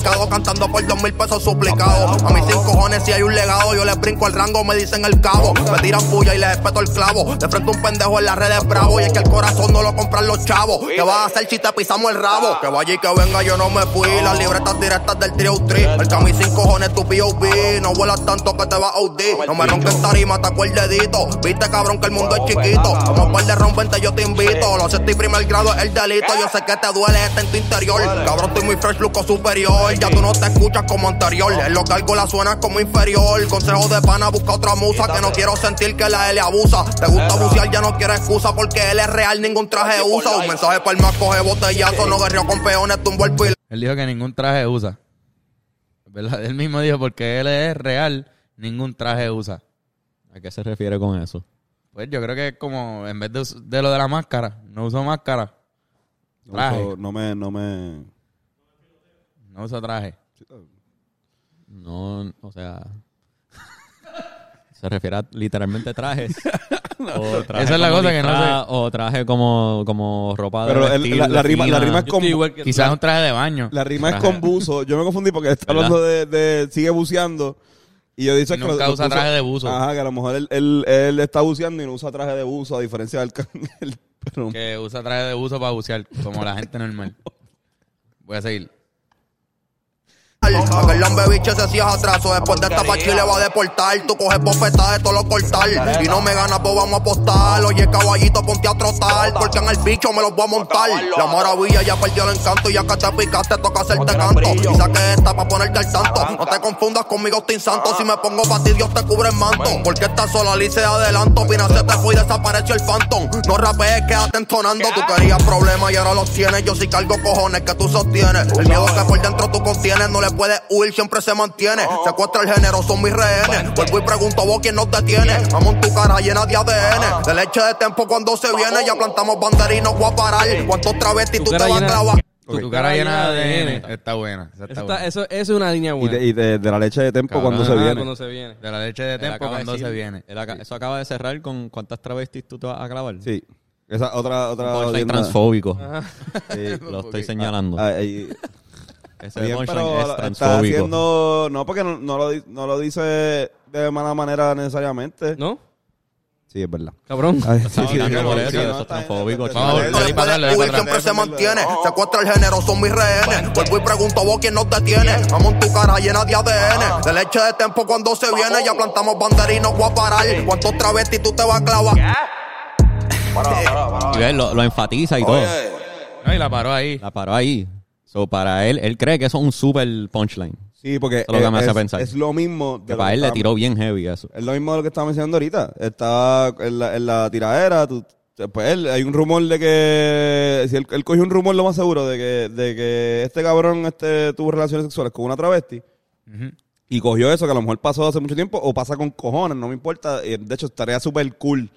Cantando por dos mil pesos suplicados. A mis cinco cojones si hay un legado, yo les brinco el rango, me dicen el cabo. Me tiran puya y les espeto el clavo. De frente un pendejo en las redes bravo. Y es que el corazón no lo compran los chavos. ¿Qué vas a hacer si te pisamos el rabo? Que vaya y que venga, yo no me fui. Las libretas directas del trio tri. El que a mis cinco cojones tu POV. No vuelas tanto que te va a OD. No me ronques tarima, te el dedito. Viste cabrón que el mundo es chiquito. Como un par de ron, vente, yo te invito. Lo sexto y primer grado es el delito. Yo sé que te duele este en tu interior. Cabrón, estoy muy fresh, luco superior. Ya tú no te escuchas como anterior. En lo que algo la suena como inferior. Consejo de pana, busca otra musa. Que no quiero sentir que la L abusa. Te gusta bucear, ya no quiero excusa. Porque él es real, ningún traje usa. Un mensaje para el más coge botellazo. No guerrero con peones, tumbo el pil. Él dijo que ningún traje usa. ¿Verdad? Él mismo dijo, porque él es real, ningún traje usa. ¿A qué se refiere con eso? Pues yo creo que es como, en vez de, de lo de la máscara, no uso máscara, No, Traje. uso- no me... No me... no uso traje. No, o sea... Se refiere a literalmente trajes. O traje Esa es la cosa que no disfraz, O traje como, como ropa de Pero el- vestir la- la de rima- la fina. rima es con- que Quizás un traje de baño. La rima es con buzo. Yo me confundí porque está ¿Verdad? hablando de, de sigue buceando. Y yo dice Y nunca usa traje de buzo. Ajá, que a lo mejor él, él, él está buceando y no usa traje de buzo, a diferencia del el- pero Que usa traje de uso para bucear, como la gente normal. Voy a seguir. Aquel lambe bicho se hacía atraso. Después de esta pa' Chile va a deportar. Tú coges bofetada de todo lo cortar. Y no me ganas, pues vamos a apostar. Oye, caballito, ponte a trotar. Porque en el bicho me los voy a montar. La maravilla ya perdió el encanto. Y que te picaste, toca hacerte canto. Y saqué esta pa' ponerte al tanto. No te confundas conmigo, Austin Santo. Si me pongo pa' ti, Dios te cubre el manto. Porque estás sola, Alice de adelanto. Pina se te fue y desapareció el phantom. No rapees, quédate entonando. Tú querías problemas y ahora los tienes. Yo sí cargo cojones que tú sostienes. El miedo que por dentro tú contienes. No le puedes huir, siempre se mantiene. Secuestra el género, son mis rehenes. Vuelvo y pregunto vos quién nos detiene. Vamos en tu cara llena de ADN. De leche de tempo cuando se viene. Ya plantamos bandera y no voy a parar. ¿Cuántos travestis Tu tú te vas a clavar? Tu cara llena de ADN. Está buena. esa está Eso, buena. está- eso, eso es una línea y, buena. de, y de, de la leche de tempo Cabrón, cuando se Ajá, viene. cuando se viene. De la leche de tempo de cuando decir- se viene. eso acaba de cerrar con cuántas travestis tú te vas a clavar. Sí. Esa otra otra leyenda. transfóbico. Sí. Lo estoy señalando. Ah, ahí- Ese bien, pero es está transfóbico. haciendo no porque no, no lo di- no lo dice de mala manera necesariamente. ¿No? Sí, es verdad. Cabrón. Ay, sí, sí, hablando sí, por sí, eso, es transfóbico, bien, Vamos, está dale bien. para atrás, dale Huir para siempre se mantiene. Secuestra el género, son mis rehenes. Vuelvo y pregunto vos quién nos detiene. Vamos en tu cara llena de ADN. De leche de tempo cuando se viene. Ya plantamos bandera y no voy a parar. ¿Cuántos travestis tú te vas a clavar? Y ves, lo, lo enfatiza y todo. No, y la paró ahí. La paró ahí. So, para él, él cree que eso es un super punchline. Sí, porque Eso es lo que me hace es, pensar. es lo mismo. de Que lo para él le tiró bien heavy eso. Es lo mismo de lo que estaba mencionando ahorita. Estaba en la, en la tiradera, tú Pues él, hay un rumor de que. Si él, él cogió un rumor, lo más seguro, de que, de que este cabrón este, tuvo relaciones sexuales con una travesti. Y cogió eso, que a lo mejor pasó hace mucho tiempo, o pasa con cojones, no me importa. De hecho, estaría súper cool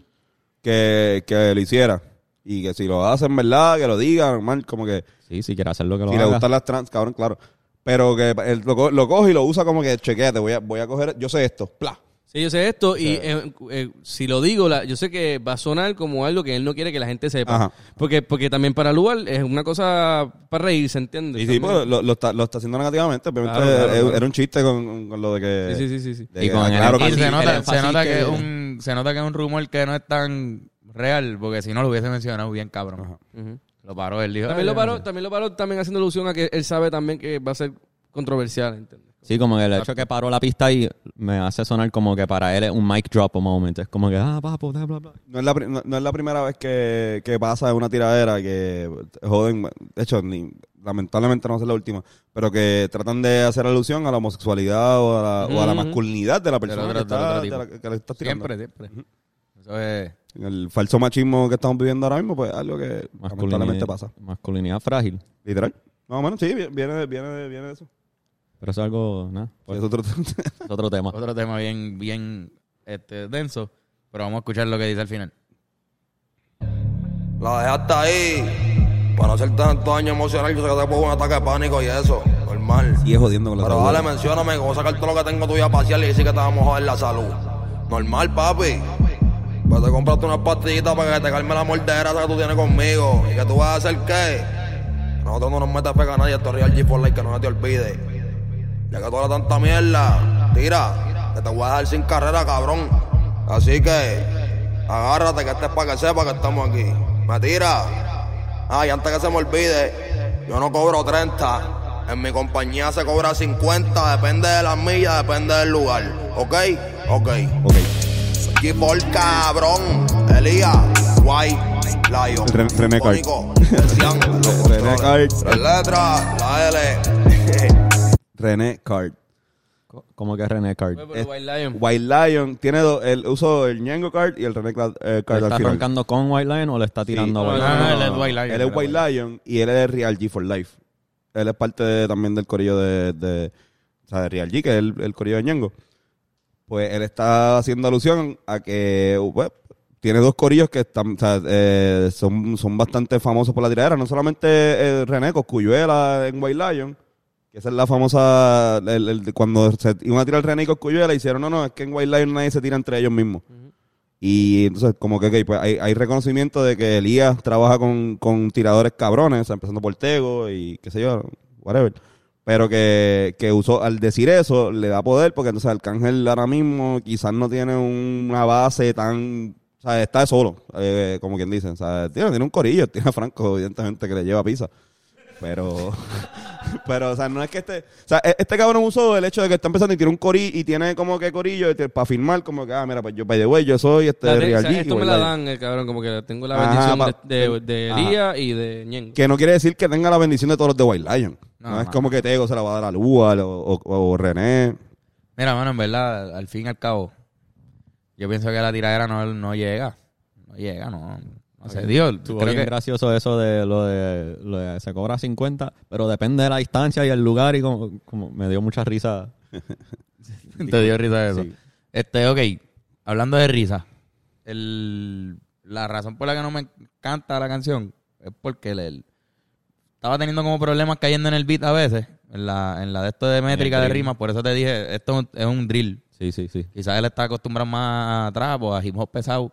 que, que lo hiciera. Y que si lo hacen, ¿verdad? Que lo digan, normal, como que. Sí, si quiere hacer lo que lo Si le haga. gustan las trans, cabrón, claro. Pero que él lo, co- lo coge y lo usa como que, chequeate, voy a, voy a coger, yo sé esto, pla. Sí, yo sé esto y eh, eh, si lo digo, la- yo sé que va a sonar como algo que él no quiere que la gente sepa. Ajá. Porque porque también para Lugar es una cosa para reírse, ¿entiendes? Y sí, pues, lo, lo está, lo está haciendo negativamente. Obviamente, Claro, claro, era, claro. era un chiste con, con lo de que. Sí, sí, sí, sí. de Y que, con el- Y que se nota, se nota que, que- es un, se nota que es un rumor que no es tan real, porque si no lo hubiese mencionado bien cabrón. Lo paró, él dijo. También "Ay, lo yo paró, sé". también lo paró también haciendo alusión a que él sabe también que va a ser controversial, ¿entiendes? Sí, como que el hecho que paró la pista y me hace sonar como que para él es un mic drop moment. Es como que, ah, papo, bla, bla, bla. No es, la, no, no es la primera vez que, que pasa una tiradera que joden. De hecho, ni, lamentablemente no ser la última. Pero que tratan de hacer alusión a la homosexualidad o a la, o a la masculinidad de la persona otro- que, del está, otro de tipo. la- que le estás tirando. Siempre, siempre. Eso es. El falso machismo que estamos viviendo ahora mismo, pues es algo que lamentablemente pasa. masculinidad frágil. Literal. Más o menos, sí, vi- viene, viene, viene de eso. Pero eso es algo, nada, pues, Es otro- es otro tema. Otro tema bien, bien este, denso. Pero vamos a escuchar lo que dice al final. La dejaste ahí. Para no hacerte tanto daño emocional, yo sé que te pongo un ataque de pánico y eso. Normal. Sigue jodiendo con la Pero dale, mencióname, que voy a sacar todo lo que tengo tuyo a pasear y decir que te vamos a joder la salud. Normal, papi. Pues te compraste unas pastillitas para que te calme la mordera que tú tienes conmigo. ¿Y que tú vas a hacer qué? Nosotros no nos metes pega a nadie, esto es Real G for Life, que no se te olvide. Ya que tú hablas tanta mierda, tira, que te voy a dejar sin carrera, cabrón. Así que, agárrate que este es para que sepa que estamos aquí. Me tira. Ah, y antes que se me olvide, yo no cobro 30. En mi compañía se cobra 50, depende de las millas, depende del lugar. ¿Ok? Ok. Ok. G4 cabrón. Elías, White, Lion. Ren- René Card. Los René Card. Tres letras, la L. René Card. Como que René Card. Pero White Lion. White Lion tiene dos. Él usó el Ñengo Card y el René Cla- eh, Card ¿Le al está final. roncando con White Lion o le está tirando Sí. a White No, Lion? no, él es White Lion. Él es White Lion y él es Real G for Life. Él es parte de- también del corillo de, de, o sea, de Real G, que es el, el corillo de Ñengo. Pues él está haciendo alusión a que uh, pues, tiene dos corillos que están, o sea, eh, son, son bastante famosos por la tiradera. No solamente eh, René Coscuyuela en White Lion, que esa es la famosa, el- el- cuando se iban a tirar René y Coscuyuela, hicieron, no, no, es que en White Lion nadie se tira entre ellos mismos. Y entonces, como que, ok, pues hay, hay reconocimiento de que Elías trabaja con, con tiradores cabrones, o sea, empezando por Tego y qué sé yo, whatever. Pero que, que usó, al decir eso, le da poder, porque entonces Arcángel ahora mismo quizás no tiene una base tan. O sea, está solo, eh, como quien dice. O sea, tiene, tiene un corillo, tiene a Franco, evidentemente, que le lleva pizza. Pero. Pero, o sea, no es que este. O sea, e- este cabrón usó el hecho de que está empezando y tiene un corillo y tiene como que corillo para firmar, como que, ah, mira, pues yo, by the way, yo soy este La- Real o sea, G, esto me la dan, el cabrón, como que tengo la Ajá, bendición pa- de, de, de. Elías y de Ñengo. Que no quiere decir que tenga la bendición de todos los de White Lion. No, No, es como que Tego se la va a dar a Lual o, o, o René. Mira, mano, en verdad, al fin y al cabo, yo pienso que la tiradera no, no llega. No llega, no. No se dio. Estuvo Creo bien que, gracioso eso de lo, de lo de se cobra 50, pero depende de la distancia y el lugar y como, como me dio mucha risa. te dio risa eso. Sí. Este, ok, hablando de risa, el, la razón por la que no me encanta la canción es porque el, el- estaba teniendo como problemas cayendo en el beat a veces, en la, en la de esto de métrica de rimas, por eso te dije, esto es un- es un drill. Sí, sí, sí. Quizás él está acostumbrado más a trap o a hip hop pesado,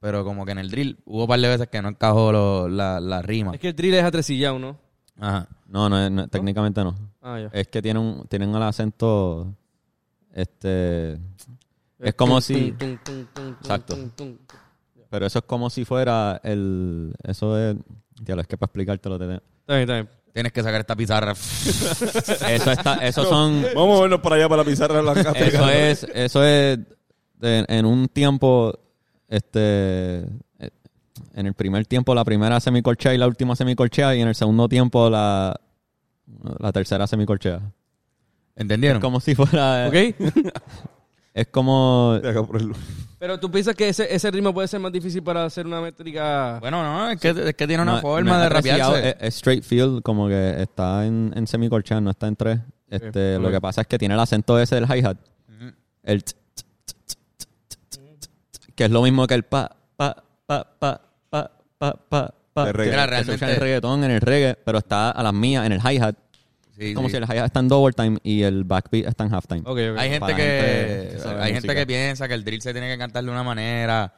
pero como que en el drill hubo un par de veces que no encajó lo- la, la rima. Es que el drill es atresillado, ¿no? Ajá. No, no, no, técnicamente no. Ah, ya. Es que tienen, un- tienen el acento, este, es como si, Exacto. pero eso es como si fuera el, eso es, diablo, es que para explicártelo te Está bien, está bien. Tienes que sacar esta pizarra. Eso está, esos son, Vamos a vernos para allá para la pizarra blanca. eso es, eso es de- en un tiempo, este, eh, en el primer tiempo la primera semicorchea y la última semicorchea y en el segundo tiempo la, la tercera semicorchea. ¿Entendieron? Como si fuera, ¿Ok? es como... Pero tú piensas que ese, ese ritmo puede ser más difícil para hacer una métrica. Bueno, no, es que, es que tiene una no- forma no de es rapearse. Es, es straight field, como que está en, en semicolchado, no está en tres. Este. Lo que pasa es que tiene el acento ese del hi-hat. El que es lo mismo que el pa, pa, pa, pa, pa, pa, pa, pa. De reggae. que- que se usa en el reggaetón, en el reggae, pero está a las mías, en el hi-hat. Sí, como sí. si el hi-hat está en double time y el backbeat está en halftime. Ok, ok. Hay gente Para que gente que sabe hay música. gente que piensa que el drill se tiene que cantar de una manera.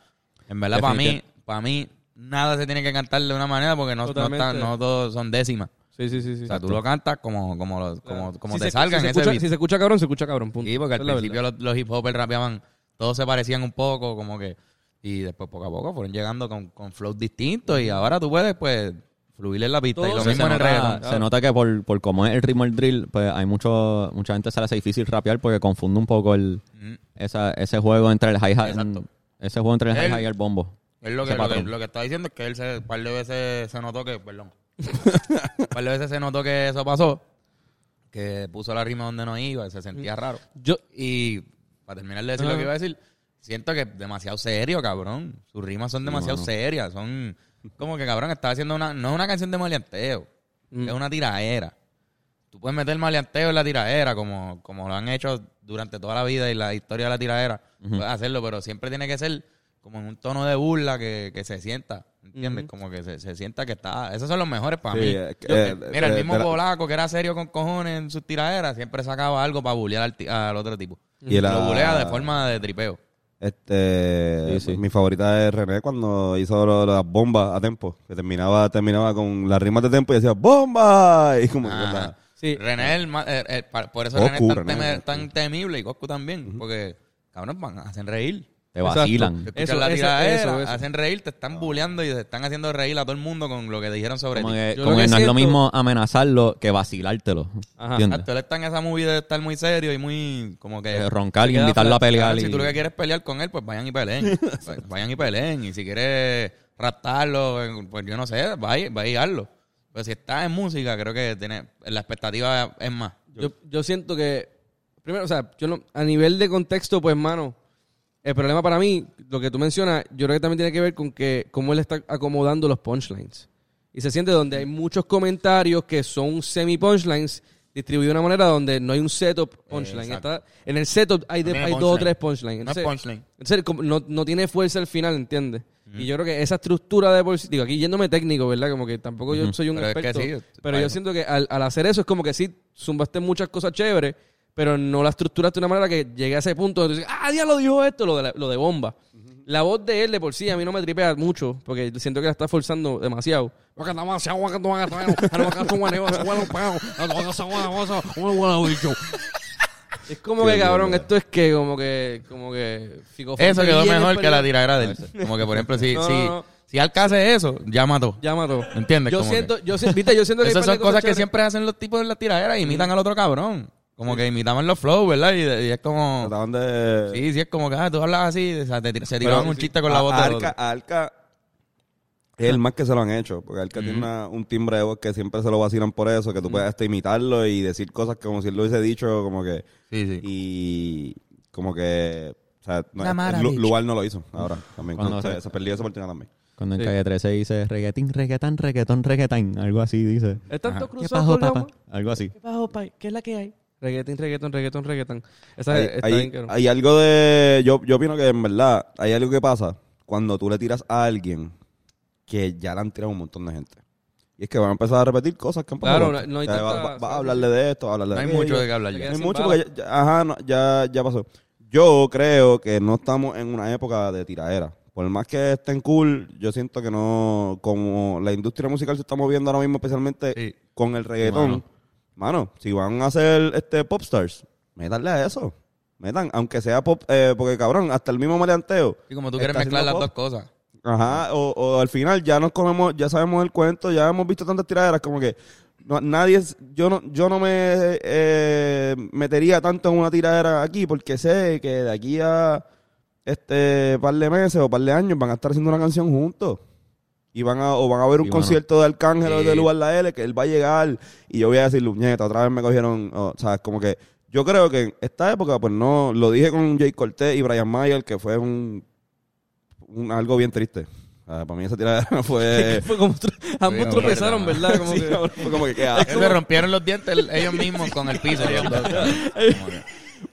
En verdad, para mí, para mí, nada se tiene que cantar de una manera porque no, no, Totalmente. no todos son décimas. Sí, sí, sí. sí. O sea, tú lo cantas como, como, lo- como, como Si te se- salga si en se ese escucha, beat. Si se escucha cabrón, se escucha cabrón. Punto. Sí, porque al Esa es la principio los, los hip hoppers rapeaban, todos se parecían un poco, como que, y después poco a poco fueron llegando con, con flows distintos y ahora tú puedes, pues, fluir en la pista. y lo se mismo en el nota, reggaetón. se nota que por, por cómo es el ritmo del drill, pues hay mucho, mucha gente se le hace difícil rapear porque confunde un poco el, esa, ese juego entre el hi-hat Exacto. ese juego entre el hi-hat y el bombo. Él lo que, lo, que, patrón. lo que está diciendo es que él se, un par de veces se notó que, perdón, un par de veces se notó que eso pasó, que puso la rima donde no iba, se sentía raro. Yo, Y para terminar de decir lo que iba a decir, siento que es demasiado serio, cabrón. Sus rimas son demasiado serias, son como que, cabrón, está haciendo una, no es una canción de maleanteo, Mm. es una tiraera. Tú puedes meter maleanteo en la tiraera, como, como lo han hecho durante toda la vida y la historia de la tiraera. Puedes hacerlo, pero siempre tiene que ser como en un tono de burla que, que se sienta, ¿entiendes? Como que se, se sienta que está... Esos son los mejores para Sí, mí. Yo- eh, Mira, el eh, mismo la- polaco que era serio con cojones en sus tiraderas, siempre sacaba algo para bullear al, al otro tipo. Y la- Lo bulea de forma de tripeo. Este, Sí, sí. mi favorita es René cuando hizo lo- las bombas a tempo, que terminaba terminaba con las rimas de tempo y decía bomba y como la- sí. René, el ma- eh, eh, pa- por eso Goku, René es tan, René, teme- tan temible y Goku también, porque cabrón, van, hacen reír. Te vacilan. Te Eso, la eso, tiradera, eso, eso. hacen reír, te están bulleando y te están haciendo reír a todo el mundo con lo que dijeron sobre Como ti. que, como que que no es lo mismo amenazarlo que vacilártelo. Ajá. ¿Entiendes? Exacto, él está en esa movie de estar muy serio y muy como que Eh, roncar y invitarlo a pelear. Y- Si tú lo que quieres pelear con él, pues vayan y peleen. Pues vayan y peleen. Y si quieres raptarlo, pues yo no sé, vaya, vaya y hazlo. Pero si estás en música, creo que tiene la expectativa es más. Yo, yo siento que, primero, o sea, yo no, a nivel de contexto, pues, mano, el problema para mí, lo que tú mencionas, yo creo que también tiene que ver con que cómo él está acomodando los punchlines. Y se siente donde hay muchos comentarios que son semi-punchlines distribuidos de una manera donde no hay un setup punchline. Está- en el setup hay, de- No tiene hay dos o tres punchlines. No Entonces, punchline. entonces, como no, no tiene fuerza al final, ¿entiendes? Y yo creo que esa estructura de digo, aquí yéndome técnico, ¿verdad? Como que tampoco yo soy un Pero es que experto. sí, pero yo siento que al, al hacer eso es como que sí, zumbaste muchas cosas chéveres, pero no la estructuraste de una manera que llegue a ese punto donde tú dices, ah, lo dijo esto, lo de, la- lo de bomba. La voz de él de por sí a mí no me tripea mucho, porque siento que la está forzando demasiado. Es como que, cabrón, esto es que, como que, como que... Eso quedó mejor que la tiradera de él. Como que, por ejemplo, si, No, si, no, no. si Alca hace eso, ya mató. Ya mató. ¿Entiendes? Yo Como siento, que- yo siento, viste, yo siento que Esas son cosas que siempre hacen los tipos de la tiradera, imitan al otro cabrón. Como que imitaban los flows, ¿verdad? Y, y es como... trataban de Sí, sí, es como que ah, tú hablas así, o sea, te se Pero tiraban un sí, chiste con la a- voz a del Alca, otro. a Alca es el más que se lo han hecho, porque Alca tiene una- un timbre de voz que siempre se lo vacilan por eso, que tú puedes hasta imitarlo y decir cosas como si él lo hubiese dicho, como que Sí, sí. y como que o sea, no. Lugar no lo hizo ahora también Cuando se, se- perdió esa oportunidad también. Cuando en Sí. calle 13 dice reggaetín, reggaetán, reggaetón, reggaetán. Algo así dice. Es tanto. ¿Qué cruzado con la papá? Algo así. ¿Qué pajo, pai? ¿Qué es la que hay? Reggaetón, reggaetón, reggaetón, reggaetón. Esa Hay, está hay- bien, cabrón. hay algo de yo yo opino que en verdad hay algo que pasa cuando tú le tiras a alguien que ya le han tirado un montón de gente. Y es que van a empezar a repetir cosas que han pasado. Claro, no- no hay O sea, va, tanta- va- va a hablarle de esto, va a hablarle No de hay aquello. mucho de qué hablar ya. No hay mucho porque ya, ya- ajá, no, ya, ya pasó. Yo creo que no estamos en una época de tiradera. Por más que estén cool, yo siento que no, como la industria musical se está moviendo ahora mismo, especialmente Sí. con el reggaetón. Mano, si van a hacer este popstars, métanle a eso. Metan, aunque sea pop, eh, porque cabrón, hasta el mismo maleanteo. Y como tú quieres mezclar las haciendo dos cosas. Ajá, o, o al final ya nos comemos, ya sabemos el cuento, ya hemos visto tantas tiraderas como que no- nadie, es- yo no, yo no me eh, metería tanto en una tiradera aquí porque sé que de aquí a este par de meses o par de años van a estar haciendo una canción juntos. Y van a, o van a ver un Sí, mano. concierto de Arcángel o Sí. de Lugar La L, que él va a llegar y yo voy a decir, Luñeta, otra vez me cogieron, o, o sea, como que Yo creo que en esta época, pues no, lo dije con Jay Cortez y Brian Mayer, que fue un, un- algo bien triste. Ah, para mí esa tiradera fue... Fue como tro- ambos Sí, tropezaron, ¿verdad? Como Sí, que- fue como que qué Es que asco. se rompieron los dientes el- ellos mismos con el piso. dos.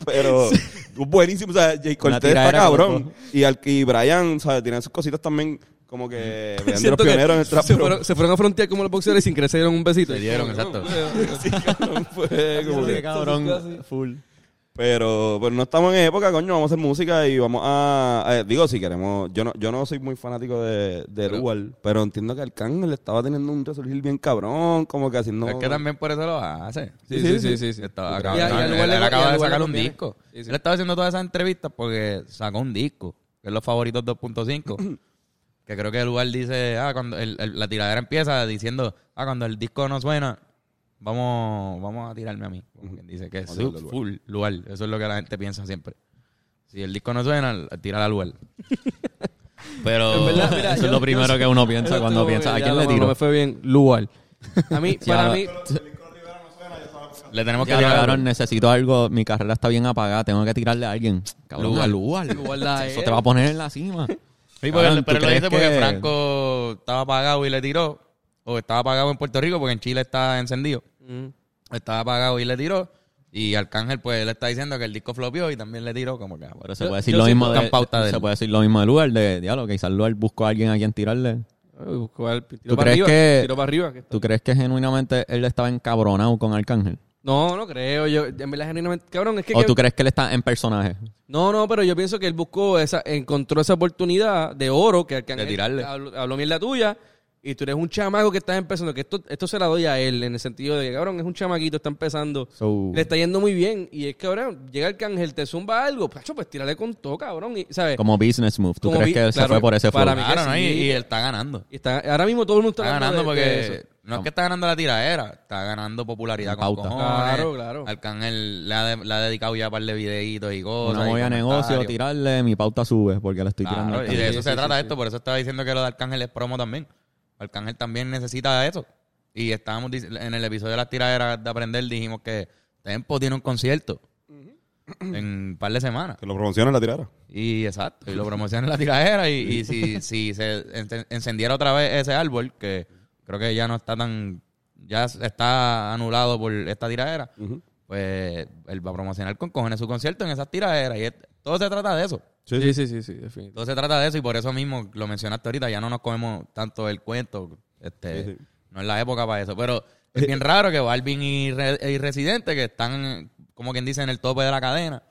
Pero buenísimo, o sea, Jay Cortez está cabrón. Y, al, y Brian, ¿sabes? Tiene sus cositas también como que vean de los pioneros en el trap. se, pero- fueron, se fueron a frontear como los boxeadores sin querer se dieron un besito. Se dieron, exacto. Sí, cabrón, fue como que- Qué cabrón, full. Pero, pero no estamos en época, coño, vamos a hacer música y vamos a... eh, digo, si queremos... Yo no, yo no soy muy fanático de, de Dual, pero entiendo que Arcángel estaba teniendo un resurgir bien cabrón, como que haciendo... Es que también por eso lo hace. Sí, sí, sí, sí, sí. Estaba, Y a- él- lugar él le- acaba de lugar sacar le un conviene. disco. Sí, sí. Él estaba haciendo todas esas entrevistas porque sacó un disco, que es Los Favoritos 2.5. que creo que el lugar dice, ah, cuando el- el- la tiradera empieza diciendo, ah, cuando el disco no suena, vamos, vamos a tirarme a mí. Como quien dice que es al full lugar. Eso es lo que la gente piensa siempre. Si el disco no suena, tira al lugar. Pero En verdad, mira, Eso yo- es lo primero yo- que uno piensa yo cuando piensa, ¿a quién le no tiro? me fue bien, Lugar. A mí, para mí, le tenemos que Ya, tirar cabrón, necesito algo. Mi carrera está bien apagada. Tengo que tirarle a alguien. Cabrón, Lugar. lugar. Lugar la Eso es. te va a poner en la cima. Sí, porque- Cabrón, ¿tú pero él lo dice porque que- Franco estaba apagado y le tiró. O estaba apagado en Puerto Rico porque en Chile está encendido. Mm. Estaba apagado y le tiró. Y Arcángel, pues, le está diciendo que el disco flopió y también le tiró como que... Pero se Yo- puede decir yo lo siento mismo que de, en pauta de se él. puede decir lo mismo de lugar de diálogo que quizás lugar buscó a alguien a quien tirarle. Buscó al- ¿Tú para crees arriba, que- tiro para arriba. que ¿Tú crees que genuinamente él estaba encabronado con Arcángel? No, no creo. Yo, en verdad, genuinamente, cabrón, es que... ¿O que- tú crees que él está en personaje? No, no, pero yo pienso que él buscó esa, encontró esa oportunidad de oro que, que De tirarle. habló, habló mierda tuya y tú eres un chamaco que estás empezando, que esto, esto se la doy a él en el sentido de que, cabrón, es un chamaquito, está empezando, So, le está yendo muy bien y es que, cabrón, llega el cángel, te zumba algo, pacho, pues tírale con todo, cabrón, y, ¿sabes? como business move. ¿Tú Como crees vi- que él se claro, fue por ese flow? para mí Claro, ¿no? Y, él está ganando. Y está, ahora mismo todo el mundo está, ganando de- de porque... No es que está ganando la tiradera, está ganando popularidad con Pauta. cojones. Claro, claro. Arcángel le ha, de- le ha dedicado ya un par de videitos y cosas. Y voy a negocio, comentarios. tirarle, mi pauta sube porque le estoy tirando. Claro, a y de eso Sí, se sí, trata sí, esto, por eso estaba diciendo que lo de Arcángel es promo también. Arcángel también necesita eso. Y estábamos dic- en el episodio de las tiraderas de aprender, dijimos que Tempo tiene un concierto en un par de semanas. Que lo promociona en la tirada. Y exacto, y lo promociona en la tiradera. Y, y si, si se en- encendiera otra vez ese árbol, que creo que ya no está tan. Ya está anulado por esta tiradera, pues él va a promocionar con cojones su concierto en esas tiraderas. Y es- todo se trata de eso. Sí, sí, sí, sí, definitivamente. Todo se trata de eso y por eso mismo lo mencionaste ahorita, ya no nos comemos tanto el cuento. Este, Sí, sí. No es la época para eso. Pero es bien raro que Balvin y, Re- y Residente, que están, como quien dice, en el tope de la cadena,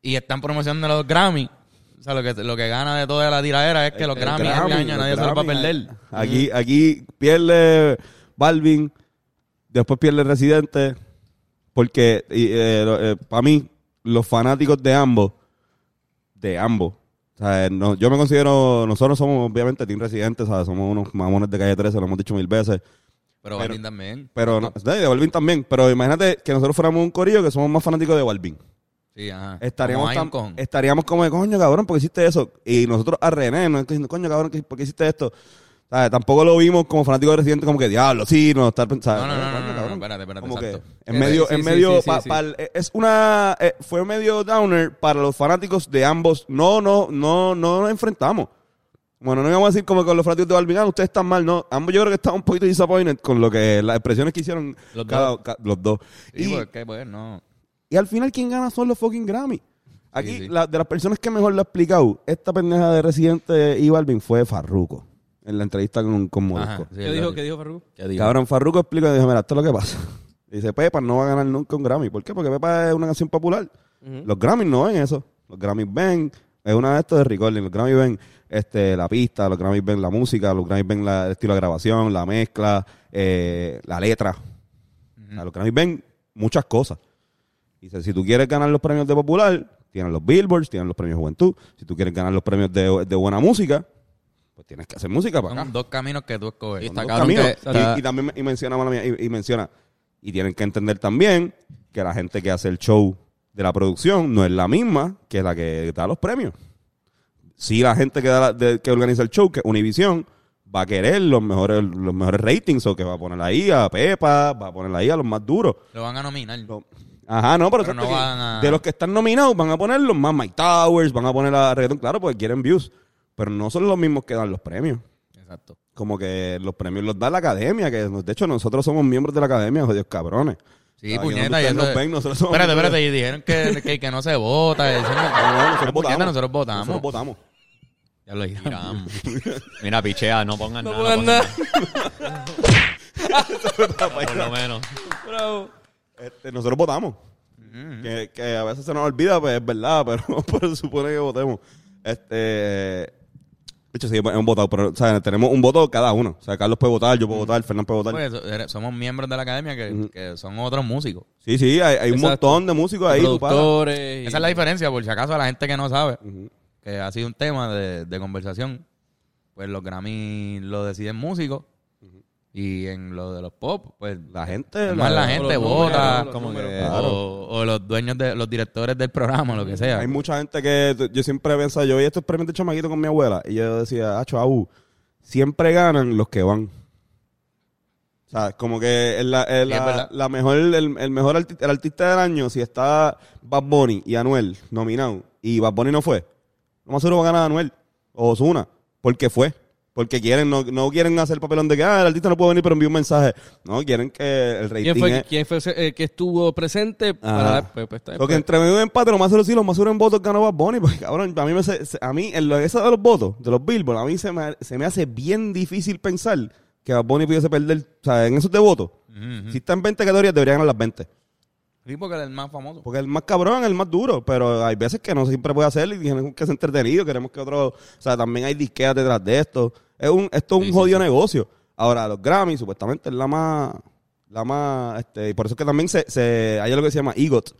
y están promocionando los Grammy. O sea, lo que, lo que gana de toda la tiradera es que los Grammy, Grammy, año nadie se los va a perder. Aquí, aquí pierde Balvin, después pierde Residente, porque para mí, los fanáticos de ambos, de ambos, o sea, no- yo me considero, nosotros somos obviamente Team Residente, ¿sabes? somos unos mamones de calle 13, lo hemos dicho mil veces, Pero, Pero- Balvin también. pero no, de Balvin también, pero imagínate que nosotros fuéramos un corillo que somos más fanáticos de Balvin. Sí, ajá. Estaríamos, Como cojón. estaríamos como de coño, cabrón, porque hiciste eso. Y nosotros a René nos diciendo, coño, cabrón, ¿qué- ¿por qué hiciste esto? ¿Sabes? Tampoco lo vimos como fanático de Residente, como que diablo, sí, no estar pensando. No, no, no, no, no, no, espérate, espérate, Como que en medio, en medio, pal- es una, eh, fue medio downer para los fanáticos de ambos. No, no, no, no nos enfrentamos. Bueno, no íbamos a decir como con los fanáticos de Balvin, ustedes están mal, no. Ambos yo creo que estaban un poquito disappointed con lo que, las expresiones que hicieron Los dos. los dos. Y, porque, pues, no. Y al final, ¿quién gana son los fucking Grammy? Aquí, Sí, sí. la- de las personas que mejor lo ha explicado, esta pendeja de Residente y Balvin fue Farruko. En la entrevista con, con Molusco. Ajá, sí, ¿Qué dijo. ¿Qué dijo dijo? Cabrón, Farruko explica y dijo, mira, esto es lo que pasa. Dice, Pepa no va a ganar nunca un Grammy. ¿Por qué? Porque Pepa es una canción popular. Los Grammys no ven eso. Los Grammys ven, es una de estos de recording. Los Grammys ven este, la pista, los Grammys ven la música, los Grammys ven la, el estilo de grabación, la mezcla, eh, la letra. O sea, los Grammys ven muchas cosas. Dice, si tú quieres ganar los premios de popular, tienes los Billboards, tienes los premios de juventud. Si tú quieres ganar los premios de, de buena música, pues tienes que hacer música para acá. Son dos caminos que tú escoges. Y está dos caminos. que está- y, y también y menciona, mala mía, y, y menciona, y tienen que entender también que la gente que hace el show de la producción no es la misma que la que da los premios. Si la gente que, da la- de- que organiza el show, que Univision, va a querer los mejores, los mejores ratings o que va a poner ahí a Pepa, va a poner ahí a los más duros. Lo van a nominar. Lo- Ajá, no, pero, Pero exacto no que van a- de los que están nominados van a poner los más Mike Towers, van a poner a reggaetón, claro, porque quieren views. Pero no son los mismos que dan los premios. Exacto. Como que los premios los da la academia, que de hecho nosotros somos miembros de la academia, jodidos cabrones. Sí, donde puñeta. Y eso nos ven, nosotros somos espérate, espérate. Y dijeron que, que, que no se vota. Eso no- No, no, nosotros puñeta, votamos. Nosotros votamos. Nosotros votamos. Ya lo dije. Mira, pichea, no pongan No nada. pongan pongan nada. nada, Por lo menos. Bravo. Este, nosotros votamos. que, que a veces se nos olvida, pues es verdad, pero, pero se supone que votemos. Este. De hecho, sí, hemos votado, pero o sea, tenemos un voto cada uno. O sea, Carlos puede votar, yo puedo votar, Fernando puede votar. Pues, somos miembros de la academia que, que son otros músicos. sí, sí, hay, hay un montón de músicos ahí. Productores. y- Esa es la diferencia, por si acaso a la gente que no sabe, que ha sido un tema de, de conversación, pues los Grammy lo deciden músicos y en lo de los pop, pues La gente. es más la la- gente vota números, como que- Claro. o, o los dueños de los directores del programa, lo que sea. Hay mucha gente que yo siempre he pensado, yo veía estos premios de chamaquito con mi abuela y yo decía, ah, au, siempre ganan los que van. O sea, como que es Sí, la- mejor, el, el mejor arti- el artista del año, si está Bad Bunny y Anuel nominado y Bad Bunny no fue, lo más seguro va a ganar Anuel o Ozuna, porque fue. Porque quieren, no, no quieren hacer el papelón de que ah, el artista no puede venir pero envió un mensaje. No, quieren que el rating ¿Quién fue, es- quién fue el que estuvo presente para pues, pues, Porque pues. entre medio empate, lo más seguro sí, lo más seguro en votos ganó Bad Bunny. Porque, cabrón, a mí, me, se- a mí en lo, eso de los votos, de los Billboard, a mí se me, se me hace bien difícil pensar que Bad Bunny pudiese perder, o sea, en esos de votos. Ujú. Si está en 20 categorías, debería ganar las 20. Sí, porque es el más famoso. Porque el más cabrón, el más duro. Pero hay veces que no siempre puede hacer y queremos que sea entretenido, queremos que otro... O sea, también hay disqueas detrás de esto. Es un, esto es un Sí, jodido sí. negocio. Ahora, los Grammy, supuestamente, es la más... La más... Este, y por eso es que también se, se, hay algo que se llama EGOT.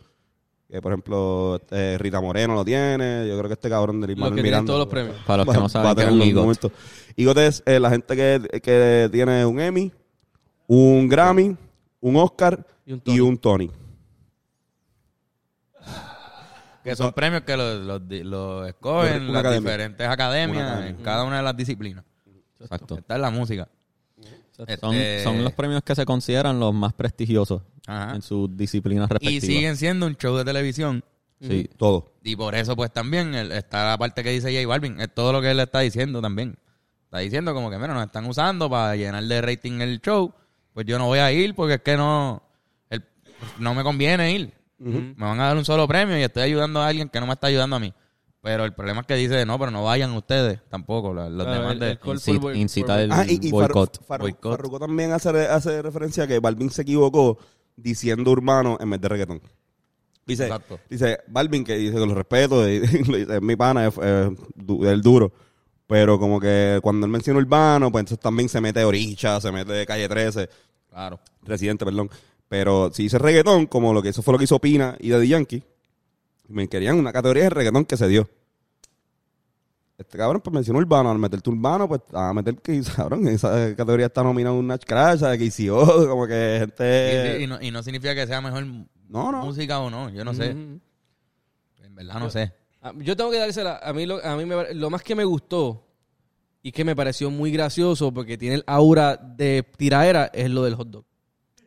Que, por ejemplo, este, Rita Moreno lo tiene. Yo creo que este cabrón de Los Manuel que tienen Miranda. todos los premios. Para los que no va a saben qué es un EGOT. momento. EGOT es eh, la gente que, que tiene un Emmy, un Grammy, un Oscar Y un y un Tony. Que son premios que los, los, los escogen Una las academia. diferentes academias en cada una de las disciplinas. Exacto. Esta es la música. Son, Este, son los premios que se consideran los más prestigiosos Ajá. en sus disciplinas Y respectivas. siguen siendo un show de televisión. Sí. Todo. Y por eso, pues también el- está la parte que dice J Balvin. Es todo lo que él está diciendo también. Está diciendo como que, mira, nos están usando para llenar de rating el show. Pues yo no voy a ir porque es que no, el- no me conviene ir. Me van a dar un solo premio y estoy ayudando a alguien que no me está ayudando a mí. Pero el problema es que dice, no, pero no vayan ustedes tampoco. la- Los Claro, demás de... incitar el Ah, y. Farru- también hace, hace referencia a que Balvin se equivocó diciendo urbano en vez de reggaetón. Dice, Exacto. dice Balvin, que dice que lo respeto, y, lo dice, es mi pana, es, es es el duro. Pero como que cuando él menciona urbano, pues entonces también se mete Oricha, se mete Calle 13, Claro. Residente, perdón. Pero si dice reggaetón, como lo que eso fue lo que hizo Pina y Daddy Yankee, me querían una categoría de reggaetón que se dio. Este cabrón, pues mencionó urbano. Al meter tu urbano, pues a meter que, cabrón, esa categoría está nominada un Natch Crash, ¿sabes? que KCO, como que gente. Y, y no, y no significa que sea mejor No, no. música o no. Yo no sé. En verdad no sé. Ah, Yo tengo que dársela. A mí, lo, a mí me- lo más que me gustó y que me pareció muy gracioso porque tiene el aura de tiraera es lo del hot dog.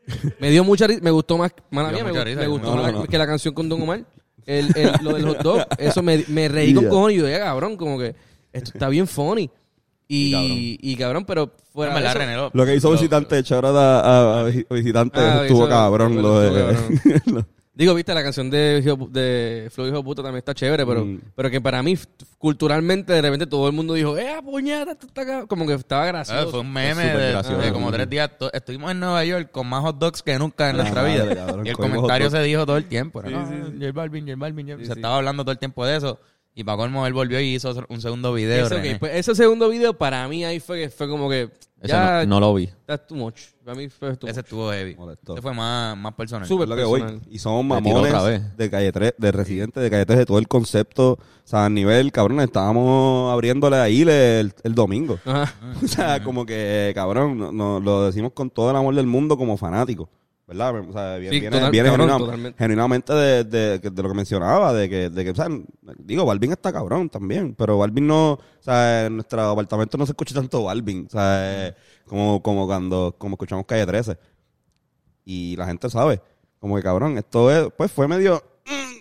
me dio mucha risa. Me gustó más. Mala Dio mía, me, mucha gu- risa, me gustó no, más no, no. que la canción con Don Omar. El, el- lo del hot dog. Eso me, me reí con Ya. cojones y yo, "Ya, cabrón, como que esto está bien funny. Y, y cabrón, pero fuera En de eso- René, lo- Lo que hizo lo- visitante, echar a, a, a visitante, Ah, estuvo eso- cabrón. Lo de, estuvo Digo, viste, la canción de, de Flow Hijo de Puta también está chévere, pero, Mm. pero que para mí, culturalmente, de repente todo el mundo dijo, ¡eh, puñeta! Esto está acá". Como que estaba Ah, gracioso. fue un meme de, gracioso. de como tres días. Estuvimos en Nueva York con más hot dogs que nunca en nuestra vida. y el comentario se dijo todo el tiempo. Era, "Ah, J Balvin, J Balvin, J-". Se estaba hablando todo el tiempo de eso. Y para colmo, él volvió y hizo un segundo video. Eso, pues ese segundo video, para mí ahí fue, que fue como que, Ese ya, no, no lo vi. that's too much. Para mí fue too Ese much. estuvo heavy. Molestó. Ese fue más, más personal. Súper lo que voy. personal. Y tiró mamones otra vez. de calle 3, de residente de calle 3, de todo el concepto. O sea, a nivel, cabrón, estábamos abriéndole ahí el, el domingo. Ajá. O sea, como que, cabrón, no, no- lo decimos con todo el amor del mundo como fanáticos. ¿Verdad? O sea, viene, Sí, viene- total- viene cabrón, genuina- totalmente. genuinamente de, de- de lo que mencionaba, de que, de que, o sea, digo, Balvin está cabrón también, pero Balvin no, o sea, en nuestro apartamento no se escucha tanto Balvin, o sea, eh, como, como cuando, como escuchamos Calle 13. Y la gente sabe. Como que cabrón, esto es, pues fue medio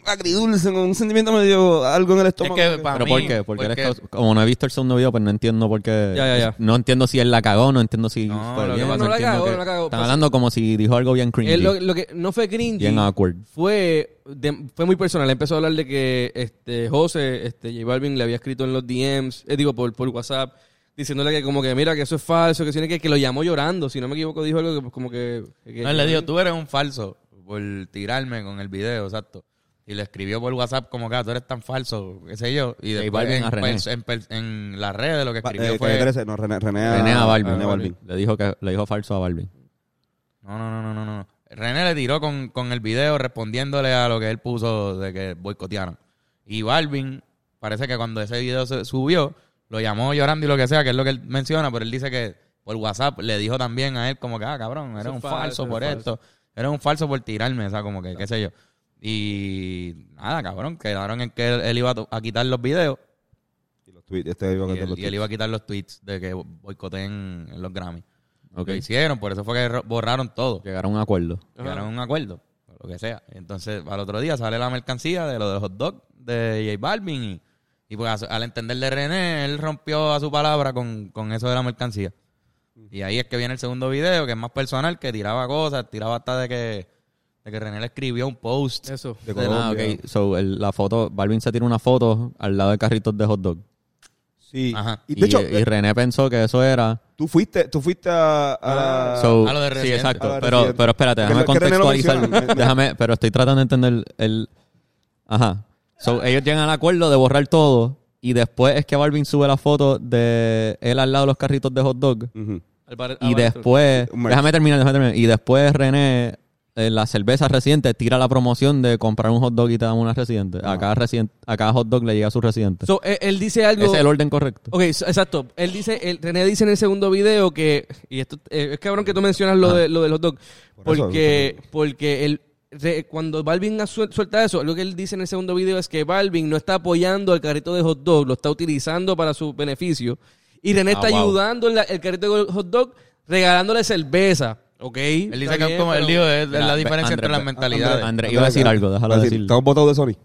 agridulce, con un sentimiento medio algo en el estómago. que ¿Pero mí, por qué? Porque, como no he visto el segundo video, pues no entiendo por qué. Ya, ya, ya. No entiendo si él la cagó, no entiendo si No, fue lo que bien. pasa No, no la cagó, no la cagó. Están hablando como si dijo algo bien cringy. Él lo, lo que no fue cringy, Bien awkward. fue, de- fue muy personal. Empezó a hablar de que este José, este J Balvin le había escrito en los DMs, eh, digo, por, por WhatsApp, diciéndole que como que mira que eso es falso, que tiene que, que lo llamó llorando. Si no me equivoco, dijo algo que como que... que- No, él le dijo, tú eres un falso por tirarme con el video, exacto. Y le escribió por WhatsApp como que ah, tú eres tan falso, qué sé yo. Y después Balvin en, a René. pers- en, en las redes lo que escribió eh, fue... Calle 13, no, René, René, a- René a Balvin. René a Balvin. Le dijo que le dijo falso a Balvin. No, no, no, no, no, no. René le tiró con, con el video respondiéndole a lo que él puso de que boicotearon. Y Balvin, parece que cuando ese video se subió, lo llamó llorando y lo que sea, que es lo que él menciona, pero él dice que por WhatsApp le dijo también a él como que, ah, cabrón, eres un falso, falso, por es esto. Eres un falso por tirarme, o sea, como que, qué sé yo. Y nada, cabrón, quedaron en que él, él iba a, quitar los videos Y los tweets, este iba a y él, los y él iba a quitar los tweets de que boicoteen en los Grammy. Lo hicieron, por eso fue que ro- borraron todo. Llegaron a un acuerdo. Llegaron a un acuerdo, lo que sea. Entonces, al otro día sale la mercancía de lo de hot dog de J Balvin y, y pues al entender de René, él rompió a su palabra con, con eso de la mercancía. Y ahí es que viene el segundo video, que es más personal, que tiraba cosas, tiraba hasta de que, de que René le escribió un post. Eso. De Ah, Colombia. ok. So, el- la foto, Balvin se tira una foto al lado de carritos de hot dog. Sí. Ajá. Y Y, de hecho, y René pensó que eso era... tú fuiste, tú fuiste a, a la- So, a lo de sí, Residente. exacto. A lo de Pero, Residente. pero espérate, déjame lo- que René lo contextualizar. menciona. déjame, pero estoy tratando de entender el... Ajá. So, ellos llegan al acuerdo de borrar todo y después es que Balvin sube la foto de él al lado de los carritos de hot dog. Ujú. Al bar- Y ah, después, Un merch. déjame terminar, déjame terminar. Y después René, eh, la cerveza residente, tira la promoción de comprar un hot dog y te dan una residente. A, cada residente a cada hot dog le llega a su residente. So, él, él dice algo... Ese es el orden correcto. Ok, so- exacto. Él dice, el, René dice en el segundo video que, y esto eh, es cabrón que tú mencionas lo, de, lo del hot dog, Por eso, porque, porque él, re- cuando Balvin suel- suelta eso, lo que él dice en el segundo video es que Balvin no está apoyando al carrito de hot dog, lo está utilizando para su beneficio, y René Ah, está wow. ayudando en la- el carrito de hot dog regalándole cerveza. Ok. Él dice que es como, él dijo, es, la diferencia entre las mentalidades. Andrés iba a decir algo, déjalo decir. Estamos votados de Sony.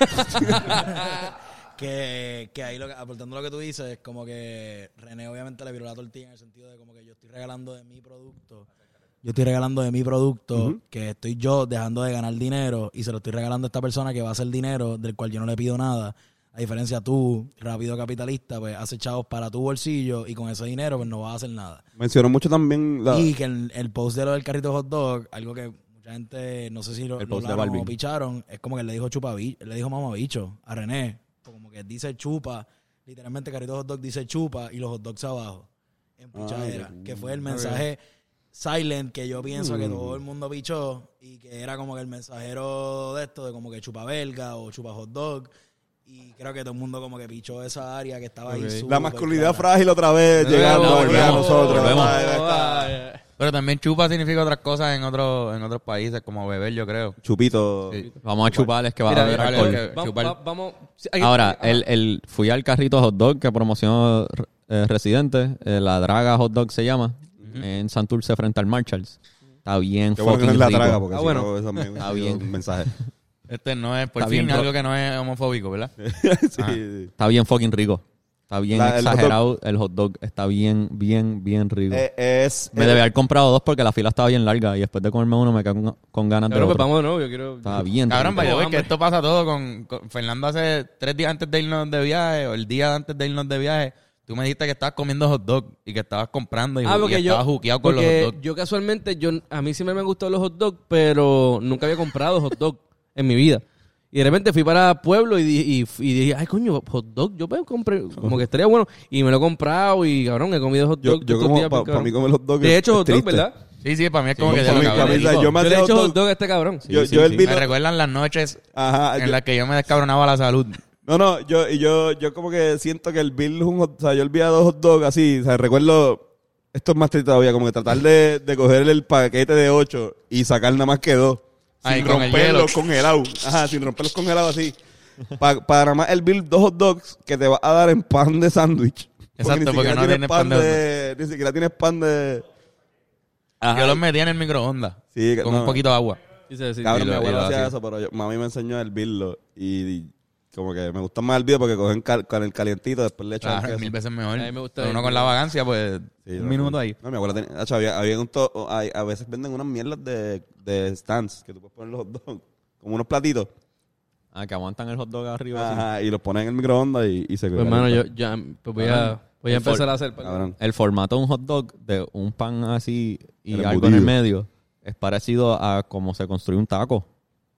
que, que ahí lo que, aportando lo que tú dices, es como que René obviamente le viró la tortilla en el sentido de como que yo estoy regalando de mi producto. Yo estoy regalando de mi producto, que estoy yo dejando de ganar dinero y se lo estoy regalando a esta persona que va a hacer dinero del cual yo no le pido nada. A diferencia tú, rápido capitalista, pues haces chavos para tu bolsillo y con ese dinero pues no vas a hacer nada. Mencionó mucho también la... Y que el, el post de lo del carrito hot dog, algo que mucha gente, no sé si lo, El lo o picharon, es como que él le dijo chupa le dijo mamabicho a René. Como que dice chupa, literalmente carrito hot dog dice chupa y los hot dogs abajo. En pichadera. que fue el mensaje silent que yo pienso que todo el mundo pichó y que era como que el mensajero de esto, de como que chupa belga o chupa hot dog. Y creo que todo el mundo como que pichó esa área que estaba ahí. Ok. súper La masculinidad frágil otra vez llegando Volvemos, aquí a volvemos, nosotros. volvemos. Pero también chupa significa otras cosas en otros en otros países, como beber, yo creo. Chupito. Sí. Vamos a chuparles que va Mira, a vale, alcohol. va- vamos- sí, hay- Ahora, ah, el, el, fui al carrito hot dog que promocionó eh, Residente, eh, la Draga Hot Dog se llama, en Santurce frente al Marshalls. Está bien Qué bueno que fucking no es la rico. traga, porque Ah, si bueno. no, eso me Está bien. un mensaje. Este no es, por Está fin, bien, algo que no es homofóbico, ¿verdad? sí. Ah. Está bien fucking rico. Está bien La- el hot exagerado. El hot dog está bien, bien, bien rico. Eh, es... me eh, debía haber comprado dos porque la fila estaba bien larga y después de comerme uno me quedé con, con ganas de Cabrón, pues otro. vamos de nuevo, yo quiero... Estaba bien Cabrón, rico. vaya, que hambre. esto pasa todo con, con Fernando hace tres días antes de irnos de viaje, o el día antes de irnos de viaje. Tú me dijiste que estabas comiendo hot dog y que estabas comprando y, Ah, y estabas juqueado con los porque hot dogs. yo casualmente, yo, a mí siempre me han gustado los hot dogs, pero nunca había comprado hot dog en mi vida. Y de repente fui para Pueblo y, y, y dije, ay, coño, hot dog, yo pues, compré, como que estaría bueno. Y me lo he comprado y, cabrón, he comido hot Yo, dog yo como, días, para pues, mí comer los dogs De hecho, hot dog. ¿verdad? Sí, sí, para mí es como Sí, que cabrón. yo me Yo le he hacía hecho hot hot dog a este cabrón. Yo, sí, yo el sí. vino- Me recuerdan las noches Ajá, en yo- las que yo me descabronaba la salud. No, no, yo, y yo, yo como que siento que el Bill es un hot, o sea, yo olvidé dos hot dogs así, o sea, recuerdo, esto es más triste todavía, como que tratar de, de coger el paquete de ocho y sacar nada más que dos. Ay, sin con el romperlos hielo. congelados. Ajá, sin romperlos congelados así. Pa- para nada más el Bill dos hot dogs que te va a dar en pan de sándwich. Exacto, ni porque siquiera no tienes tienes pan de de, Ni siquiera tienes pan de... Yo los metía en el microondas Sí, con no. un poquito de agua. Dice, sí, Cabrón, y mi hacía. eso, pero yo- mami me enseñó a hervirlo. Y, y como que me gusta más el hervido porque cogen cal- con el calientito, después le echan Claro, queso. mil veces mejor. A mí me gusta Pero uno el- con la vagancia, pues, Sí, un no, minuto ahí. No, mi abuela tenía, Hacho, había, había un to- hay- a veces venden unas mierdas de, de stands que tú puedes poner los hot dogs, como unos platitos, Ah, que aguantan el hot dog arriba. así. Ajá, y los ponen en el microondas y, y se Pues, hermano, yo ya pues voy a, voy a El empezar a hacer. Cabrón. El formato de un hot dog de un pan así y El algo en el embutido. medio es parecido a cómo se construye un taco.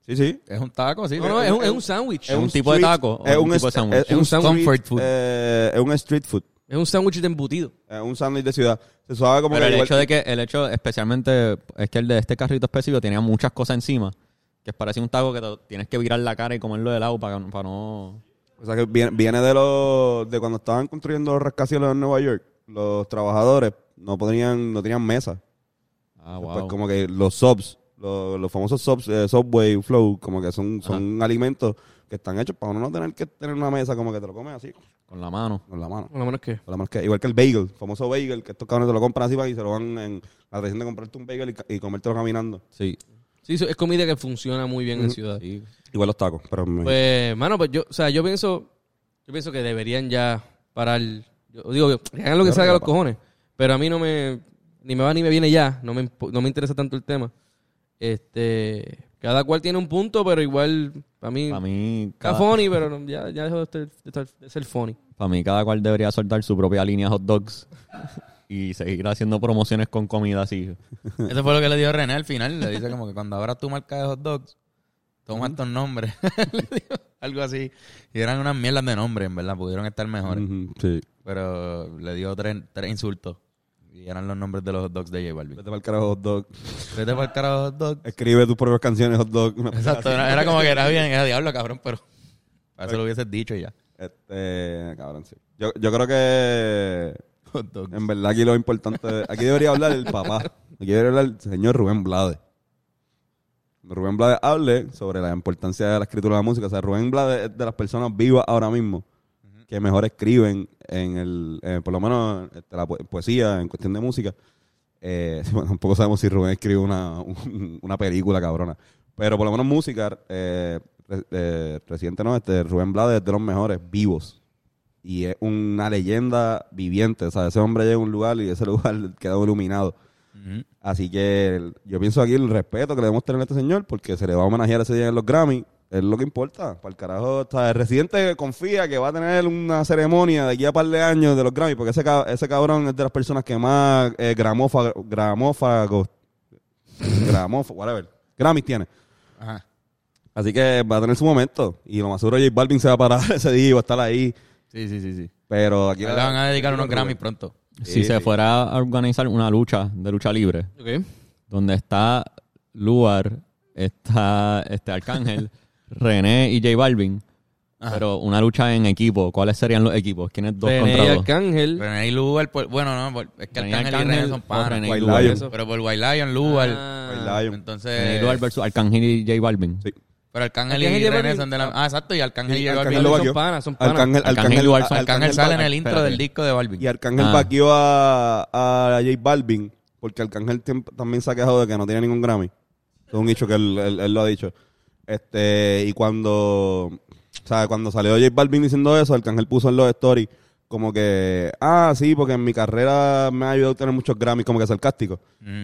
Sí, sí. Es un taco, sí. No, no, es un, es un sándwich. Es un tipo de taco Es un un, tipo de sándwich? es un Es un street- comfort food. eh, es un street food. Es un sándwich de embutido. Es un sándwich de ciudad. Se suave como Pero que el hecho de que, el hecho especialmente, es que el de este carrito específico tenía muchas cosas encima, que es parece un taco que te tienes que virar la cara y comerlo de lado para, para no... O sea que viene, viene de los de cuando estaban construyendo los rascacielos en Nueva York, los trabajadores no podían, no tenían mesa. Ah, Pues wow. como que los subs, los, los famosos subs, eh, Subway, Flow, como que son, son alimentos que están hechos para uno no tener que tener una mesa, como que te lo comes así, Con la mano. con la mano. Por lo menos que. Con la mano que- igual que el bagel, famoso bagel, que estos cabrones te lo compran así para y se lo van en la tradición de comprarte un bagel y, y comértelo caminando. Sí. Sí, eso es comida que funciona muy bien en ciudad. sí. Igual los tacos, pero me- Pues, mano, pues yo, o sea, yo pienso, yo pienso que deberían ya parar. Yo digo, que hagan lo que salga a los cojones. Pero a mí no me, ni me va ni me viene ya. No me, no me interesa tanto el tema. Este, cada cual tiene un punto, pero igual, para mí, Para mí, está cada, funny, pero no- ya, ya dejó de, estar- de estar- de ser funny. para mí cada cual debería soltar su propia línea hot dogs y seguir haciendo promociones con comida así. Eso fue lo que le dio René al final. Le dice como que cuando abras tu marca de hot dogs, toma estos nombres. le dijo algo así. Y eran unas mierdas de nombres, en verdad. Pudieron estar mejores. Sí. Pero le dio tres, tres insultos. Y eran los nombres de los hot dogs de J Balvin. Vete para el carajo hot dog. Vete para el carajo hot dog. Escribe tus propias canciones hot dog. Exacto. Era, era como que era bien, era diablo, cabrón, pero... Para eso lo hubieses dicho y ya. Este, cabrón, sí. Yo, yo creo que Hot dogs. en verdad aquí lo importante, aquí debería hablar el papá. Aquí debería hablar el señor Rubén Blades. Rubén Blades hable sobre la importancia de la escritura de la música. O sea, Rubén Blades es de las personas vivas ahora mismo que mejor escriben en el, eh, por lo menos este, la po- poesía, en cuestión de música. Eh, bueno, tampoco sabemos si Rubén escribe una, un- una película cabrona. Pero por lo menos música, eh, eh, reciente no, este Rubén Blades es de los mejores vivos. Y es una leyenda viviente. O sea, ese hombre llega a un lugar y ese lugar queda iluminado. Así que yo pienso aquí el respeto que le debemos tener a este señor, porque se le va a homenajear ese día en los Grammy. Es lo que importa. Para el carajo, sea, el residente confía que va a tener una ceremonia de aquí a par de años de los Grammy, porque ese, ese cabrón es de las personas que más eh, gramófa- gramófagos, gramófagos, whatever, Grammys tiene. Ajá. Así que va a tener su momento. Y lo más seguro J Balvin se va a parar ese día y va a estar ahí. Sí, sí, sí, sí. Pero aquí Le van a dedicar unos. Grammys pronto. Si Sí, se sí. fuera a organizar una lucha de lucha libre, Ok. donde está Luar, está este Arcángel, René y J Balvin, Ajá. pero una lucha en equipo, ¿cuáles serían los equipos? ¿Quiénes dos René y contra dos? Arcángel. René y Lugar, por- bueno, no, por- es que René Arcángel y Arcángel René son panas. René y White Lugar. Lion. Eso. Pero por White Lion, Lugar. Ah. White Lion. Entonces, René y Lugar versus Arcángel y J Balvin. Sí. pero Arcángel, Arcángel y y René Balvin- son de la... Ah, exacto, y Arcángel Sí, y Arcángel Balvin. son panas, son panas. Arcángel, Arcángel Arcángel, y Lugar Arcángel Arcángel sale en el intro espérate. del disco de Balvin. Y Arcángel Ah. vaqueó a, a J Balvin porque Arcángel también se ha quejado de que no tiene ningún Grammy. Es un hecho que él, él- él lo ha dicho. Este, y cuando, o sea, cuando salió J Balvin diciendo eso, Arcángel puso en los stories como que, ah, sí, porque en mi carrera me ha ayudado a tener muchos Grammys, como que sarcástico.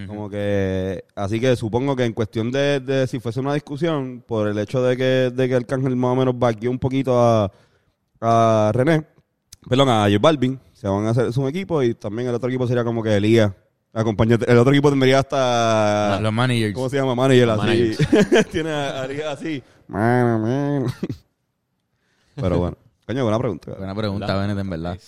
Como que, así que supongo que en cuestión de, de si fuese una discusión, por el hecho de que, de que Arcángel más o menos vaqueó un poquito a, a René, perdón, a J Balvin, se van a hacer un equipo y también el otro equipo sería como que Elías. Acompañante. El otro equipo tendría hasta. Los managers. ¿Cómo se llama? Manager, Los así. Tiene a Elías así. Mano, mano. Pero bueno. Coño, buena pregunta. Buena pregunta, Bennett, en verdad.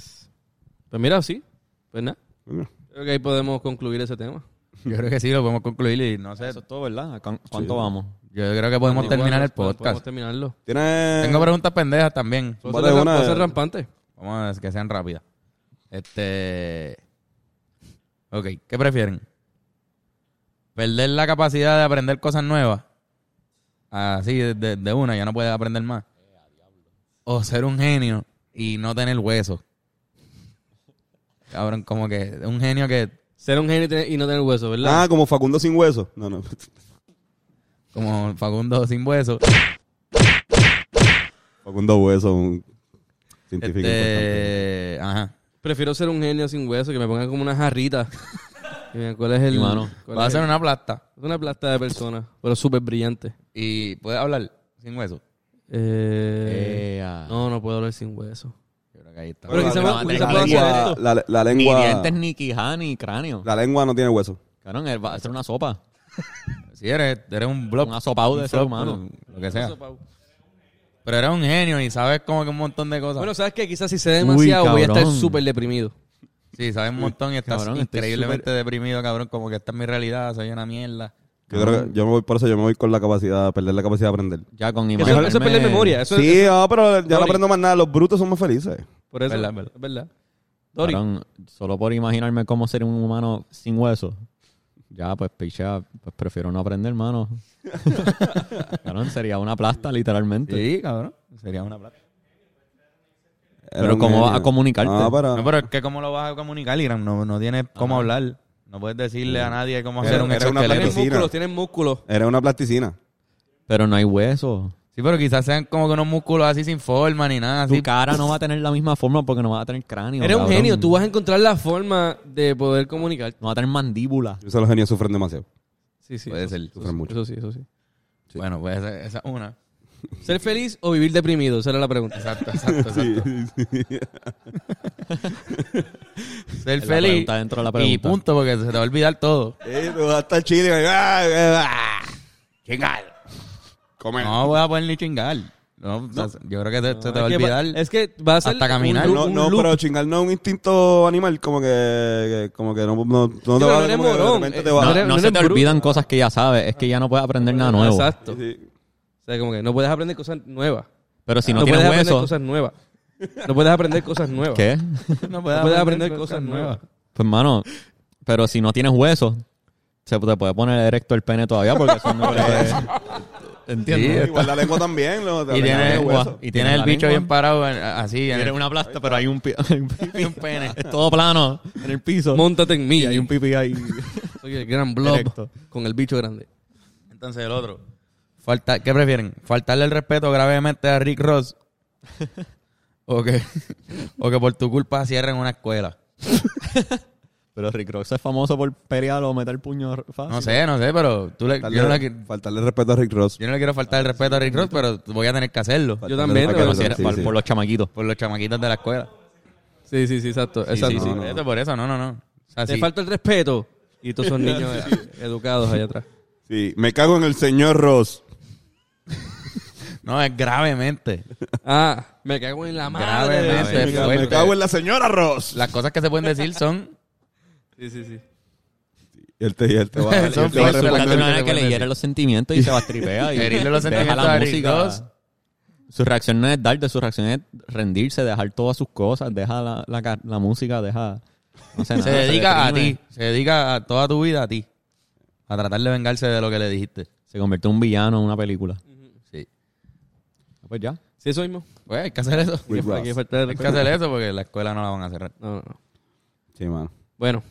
Pues mira, sí. Pues nada. Creo que ahí podemos concluir ese tema. Yo creo que sí, lo podemos concluir y no sé. Eso es todo, ¿verdad? ¿A cu- ¿Cuánto Sí. vamos? Yo creo que podemos Igual, terminar el podcast. Podemos terminarlo. Tiene. Tengo preguntas pendejas también. Puedo Vale, ser, una- ser rampante. Vamos a que sean rápidas. Este. Ok, ¿qué prefieren? ¿Perder la capacidad de aprender cosas nuevas? Así, de, de- de una, ya no puedes aprender más. O ser un genio y no tener hueso. Cabrón, como que un genio que. Ser un genio y no tener hueso, ¿verdad? Ah, como Facundo sin hueso. No, no. como Facundo sin hueso. Facundo Hueso, un científico importante. Este, ajá. Prefiero ser un genio sin hueso que me pongan como una jarrita. Y me- ¿Cuál es el...? Y, mano, cuál Va a es ser el- una plasta. Es una plasta de persona, pero súper brillante. Y puedes hablar sin hueso. Eh, Ea. no, no puedo hablar sin hueso. Yo creo que ahí está. Pero la, quizá la- me- la quizá hacer esto. la, la Ni lengua, dientes, ni quijada, ni cráneo. la lengua no tiene hueso. Cabrón, él va a hacer una sopa. Si eres, eres un blob. Un asopado de ser humano. Lo que sea. Pero eres un genio y sabes como que un montón de cosas. Bueno, ¿sabes qué? Quizás si sé demasiado voy a estar cabrón. súper deprimido. sí, sabes un montón y estás Cabrón, estoy increíblemente deprimido, cabrón. Como que esta es mi realidad, soy una mierda. Yo creo que yo me voy por eso, yo me voy con la capacidad, perder la capacidad de aprender. Ya con Eso, eso es perder memoria. Eso sí, es, no, pero ya no Dori. aprendo más nada. Los brutos son más felices. por eso. Verdad, verdad. Es verdad. Dori. Cabrón, solo por imaginarme cómo ser un humano sin hueso. Ya, pues, pichea, pues prefiero no aprender, mano. Cabrón, sería una plasta, literalmente. Sí, cabrón. Sería una plata. Era Pero ¿cómo vas a comunicarte? No, pero, No, pero es que ¿cómo lo vas a comunicar, Irán? No, no tienes cómo hablar. No puedes decirle a nadie cómo hacer Era- un exoesqueleto. Plasticina. músculos, tienen músculos. era una plasticina. Pero no hay hueso. Sí, pero quizás sean como que unos músculos así sin forma ni nada. Tu cara no va a tener la misma forma porque no va a tener cráneo. Eres un cabrón. genio. Tú vas a encontrar la forma de poder comunicar. No va a tener mandíbula. Yo sé los genios sufren demasiado. Sí, sí. Puede eso, ser. Sufren mucho. Eso sí, eso sí. Bueno, pues esa, es una. ¿Ser feliz o vivir deprimido? Esa era la pregunta. Exacto, exacto, exacto. Ser feliz. pregunta dentro de la Y punto, porque se te va a olvidar todo. Eh, tú vas a estar chile. ah, ah, ah. Chingar. Comer. No voy a poder ni chingar. No, o sea, yo creo que se, se te va a Es que va- olvidar. Es que va a ser hasta caminar. un- No, un no, loop. pero chingar no es un instinto animal, como que, que- como que no, no, no te pero va no a eres como que de morón, repente eh, te no va No, no no se te bruto. olvidan cosas que ya sabes. Es que ya no puedes aprender nada nuevo. Exacto. Sí. O sea, como que no puedes aprender cosas nuevas. Pero si no, puedes tienes aprender hueso... cosas nuevas. No puedes aprender cosas nuevas. ¿Qué? no No puedes aprender cosas nuevas. Pues, mano, pero si no tienes hueso, se te puede poner erecto el pene todavía porque eso no es... ¿Entiendes? Sí, Igual la lengua también. La Y tiene, tiene hueso. y tiene el bicho lengua. bien parado en- así. El, una plasta, pero hay un, pi- hay un pipí. un pene. Es todo plano en el piso. Móntate en mí. y hay un pipí ahí. Soy el gran blob con el bicho grande. Entonces el otro. Falta, ¿Qué prefieren? ¿Faltarle el respeto gravemente a Rick Ross? ¿O que, o que por tu culpa cierren una escuela? Pero Rick Ross es famoso por pelear o meter puño fácil. No sé, no sé, pero tú le, yo, no le, Faltarle, faltarle respeto a Rick Ross. yo no le quiero faltar el respeto a Rick Ross, pero voy a tener que hacerlo. Yo también, sí, por, sí. por los chamaquitos. Por los chamaquitos de la escuela. Sí, sí, sí, exacto. exacto. Sí, sí, no, no. Eso por eso, no, no, no. O sea, Te sí. falta el respeto. Y todos son niños eh, educados allá atrás. Sí, me cago en el señor Ross. No, es gravemente. Ah, me cago en la madre. Gravemente. de- Me, fuerte. me cago en la señora Ross. Las cosas que se pueden decir son... Sí, sí, sí. Y él te, y él te va, él Son te va a que le hiere los sentimientos y se bastripea. y Herirle los deja sentimientos la a Rick música. Su reacción no es darte, su reacción es rendirse, dejar todas sus cosas, deja la, la, ca- la música, deja... No sé, Se nada, dedica a deprime. ti. Se dedica a toda tu vida a ti. A tratar de vengarse de lo que le dijiste. Se convierte en un villano en una película. Sí. Pues ya. Sí, eso mismo. Pues hay que hacer eso. Rick Hay que Ross. faltar el Hay que respeto. hacer eso porque la escuela no la van a cerrar. No, no, no. Sí, mano. Bueno,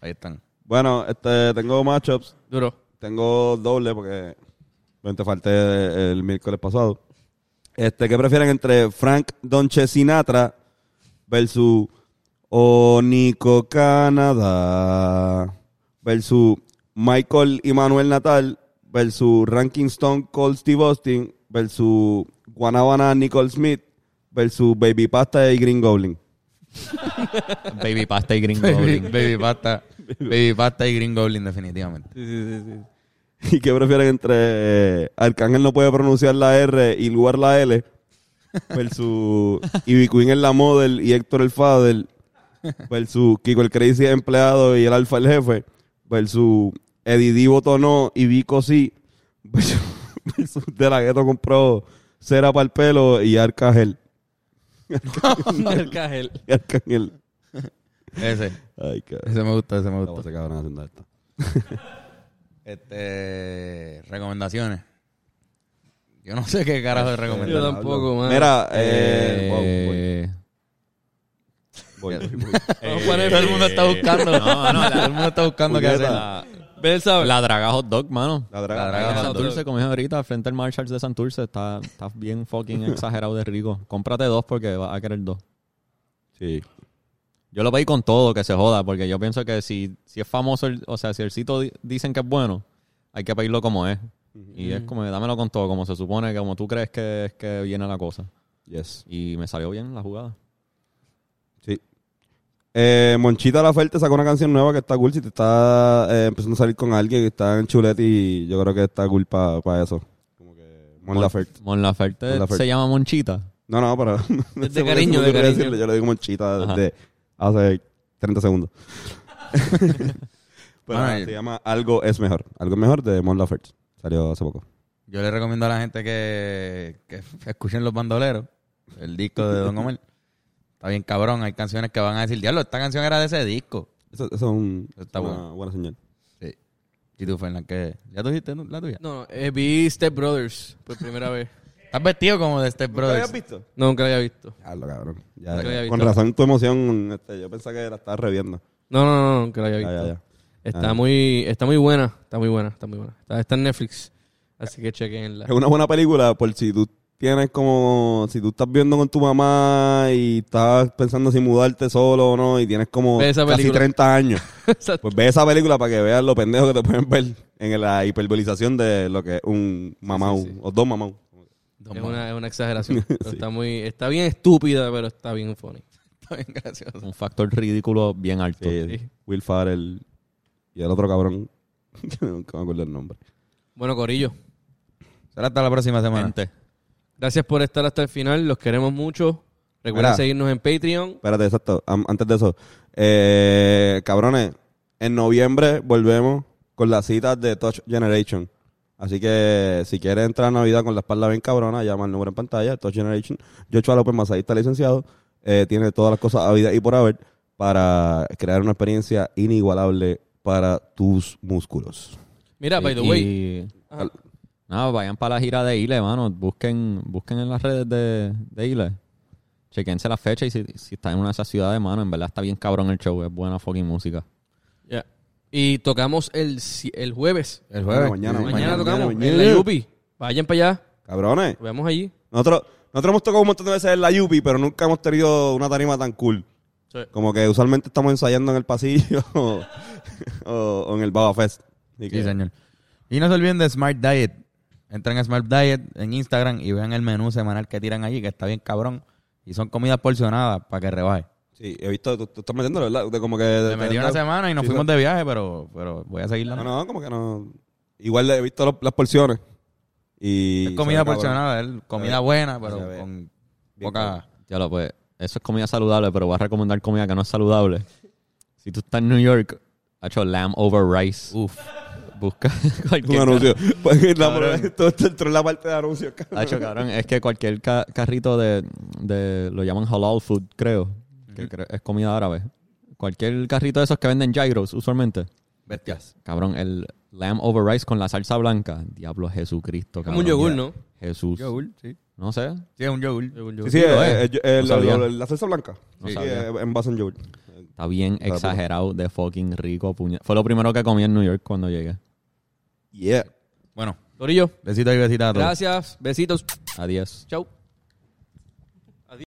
Ahí están. Bueno, este, tengo matchups. duro. Tengo doble porque te falté el miércoles pasado. Este, ¿qué prefieren entre Frank Donche Sinatra versus Onico Canadá versus Michael y Manuel Natal versus Ranking Stone Cold Steve Austin versus Guanabana Nicole Smith versus Baby Pasta y Green Goblin? Baby pasta y gringo. Baby, baby pasta. Baby pasta y Green Goblin definitivamente. Sí, sí, sí, sí. ¿Y qué prefieren entre eh, Arcángel no puede pronunciar la R y lugar la L versus Ivy Queen es la model y Héctor el father versus Kiko el crazy empleado y el alfa el jefe versus Eddie Divo Tono y Vico sí versus, versus De La Gueto compró cera para el pelo y Arcángel. Arcángel. Y Arcángel. Ese. Ay, cabrón. Ese me gusta, ese me gusta. ese cabrón haciendo esto. Este. Recomendaciones. Yo no sé qué carajo de Yo recomendar. tampoco, man. Mira, eh, Eh, voy, voy, voy, poner- Todo el mundo está buscando. No, no, la- Todo el mundo está buscando qué hacer. Ve, ¿sabes? La Draga Hot Dog, mano. La draga. La Draga En Hot Santurce, como dije ahorita, frente al Marshalls de Santurce, está, está bien fucking exagerado de rico. Cómprate dos porque vas a querer dos. Sí. Yo lo pedí con todo, que se joda, porque yo pienso que si, si es famoso, el- o sea, si el sitio di- dicen que es bueno, hay que pedirlo como es. Y es como, dámelo con todo, como se supone, que como tú crees que es que viene la cosa. Yes. Y me salió bien la jugada. Eh, Monchita La Fuerte sacó una canción nueva que está cool. Si te está eh, empezando a salir con alguien que está en chulete, yo creo que está cool para eso. Como que Mon Laferte. Mon Laferte Mon Laferte. se llama Monchita. No, no, pero. De por qué cariño, de cariño. decirle, Yo le digo Monchita Ajá. desde hace 30 segundos. pero Bueno, se llama Algo es Mejor. Algo es Mejor de Mon Laferte. Salió hace poco. Yo le recomiendo a la gente que, que escuchen Los Bandoleros, el disco de Don Omar. Está bien cabrón, hay canciones que van a decir, diablo, esta canción era de ese disco. Eso, eso es un- Está una bueno. buena señal. Sí. ¿Y tú, Fernan, qué? ¿Ya tú dijiste la tuya? No, eh, vi Step Brothers por primera vez. Estás vestido como de Step ¿Lo habías Brothers. visto? No, nunca la había visto. Diablo, cabrón. Ya, Nunca había con razón tu emoción, este, yo pensaba que la estabas reviendo. No, no, no, nunca la había Ya, visto. ya, ya. Está Ah. muy, está muy buena, está muy buena, está muy buena. Está, está en Netflix, así que chequenla. Es una buena película por si tú tienes como, si tú estás viendo con tu mamá y estás pensando si mudarte solo o no y tienes como casi película. 30 años, pues ve esa película para que veas lo pendejo que te pueden ver en la hiperbolización de lo que es un mamau sí, sí. o dos mamau. es, una, es una exageración. pero está muy, está bien estúpida, pero está bien funny. Está bien gracioso. Un factor ridículo bien alto. Sí, Will Farrell y el otro cabrón, que nunca me acuerdo el nombre. Bueno, Corillo, Será hasta la próxima semana. Gente. Gracias por estar hasta el final. Los queremos mucho. Recuerden Mira. seguirnos en Patreon. Espérate, exacto. Antes de eso, eh, cabrones, en noviembre volvemos con las citas de Touch Generation. Así que si quieres entrar a Navidad con la espalda bien cabrona, llama al número en pantalla, Touch Generation. Joshua López Masahista, licenciado, eh, tiene todas las cosas a vida y por haber para crear una experiencia inigualable para tus músculos. Mira, by the way, y- Ajá. Nada, vayan para la gira de Ile, mano. Busquen, busquen en las redes de, de Ile. Chequense la fecha y si, si están en una de esas ciudades, mano, en verdad está bien cabrón el show. Es buena fucking música. ya. y tocamos el, el jueves. El jueves. Mañana, Sí, Mañana, mañana, tocamos mañana. en la Yupi. Vayan para allá. Cabrones, Nos vemos allí. nosotros, nosotros hemos tocado un montón de veces en la Yupi, pero nunca hemos tenido una tarima tan cool. Sí. Como que usualmente estamos ensayando en el pasillo o, en el Baba Fest. Que- Sí, señor. Y no se olviden de Smart Diet. Entren a Smart Diet en Instagram y vean el menú semanal que tiran allí, que está bien cabrón. Y son comidas porcionadas para que rebaje. Sí, he visto, tú, tú estás metiendo, ¿verdad? De como que... de- Me metí de- una semana y nos sí, fuimos de viaje, pero, pero voy a seguir la No, no, como que no... Igual he visto las porciones. Y Es comida porcionada, es comida buena, pero con bien poca... Ya lo pues, eso es comida saludable, pero voy a recomendar comida que no es saludable. Si tú estás en New York, ha hecho lamb over rice. Uf. Busca Un cualquier anuncio. Pues, la- Cabrón. todo esto entró en la parte de anuncios. cabrón. Hacho, cabrón, es que cualquier ca- carrito de, de, lo llaman halal food, creo, que es comida árabe. Cualquier carrito de esos que venden gyros, usualmente. Bestias. Cabrón, el lamb over rice con la salsa blanca. Diablo Jesucristo, Como cabrón. un yogur, ¿no? Jesús. Yogur, sí. No sé. Sí, es un yogur. Sí, sí, eh, es. eh, eh, No la- sabía. la- la salsa blanca. No Sí, sabía. eh, en base en yogur. Está bien exagerado de fucking rico. puñe- Fue lo primero que comí en New York cuando llegué. Yeah. Bueno, Corillo, besitos y besitas a todos. gracias. Besitos. Adiós. Chau.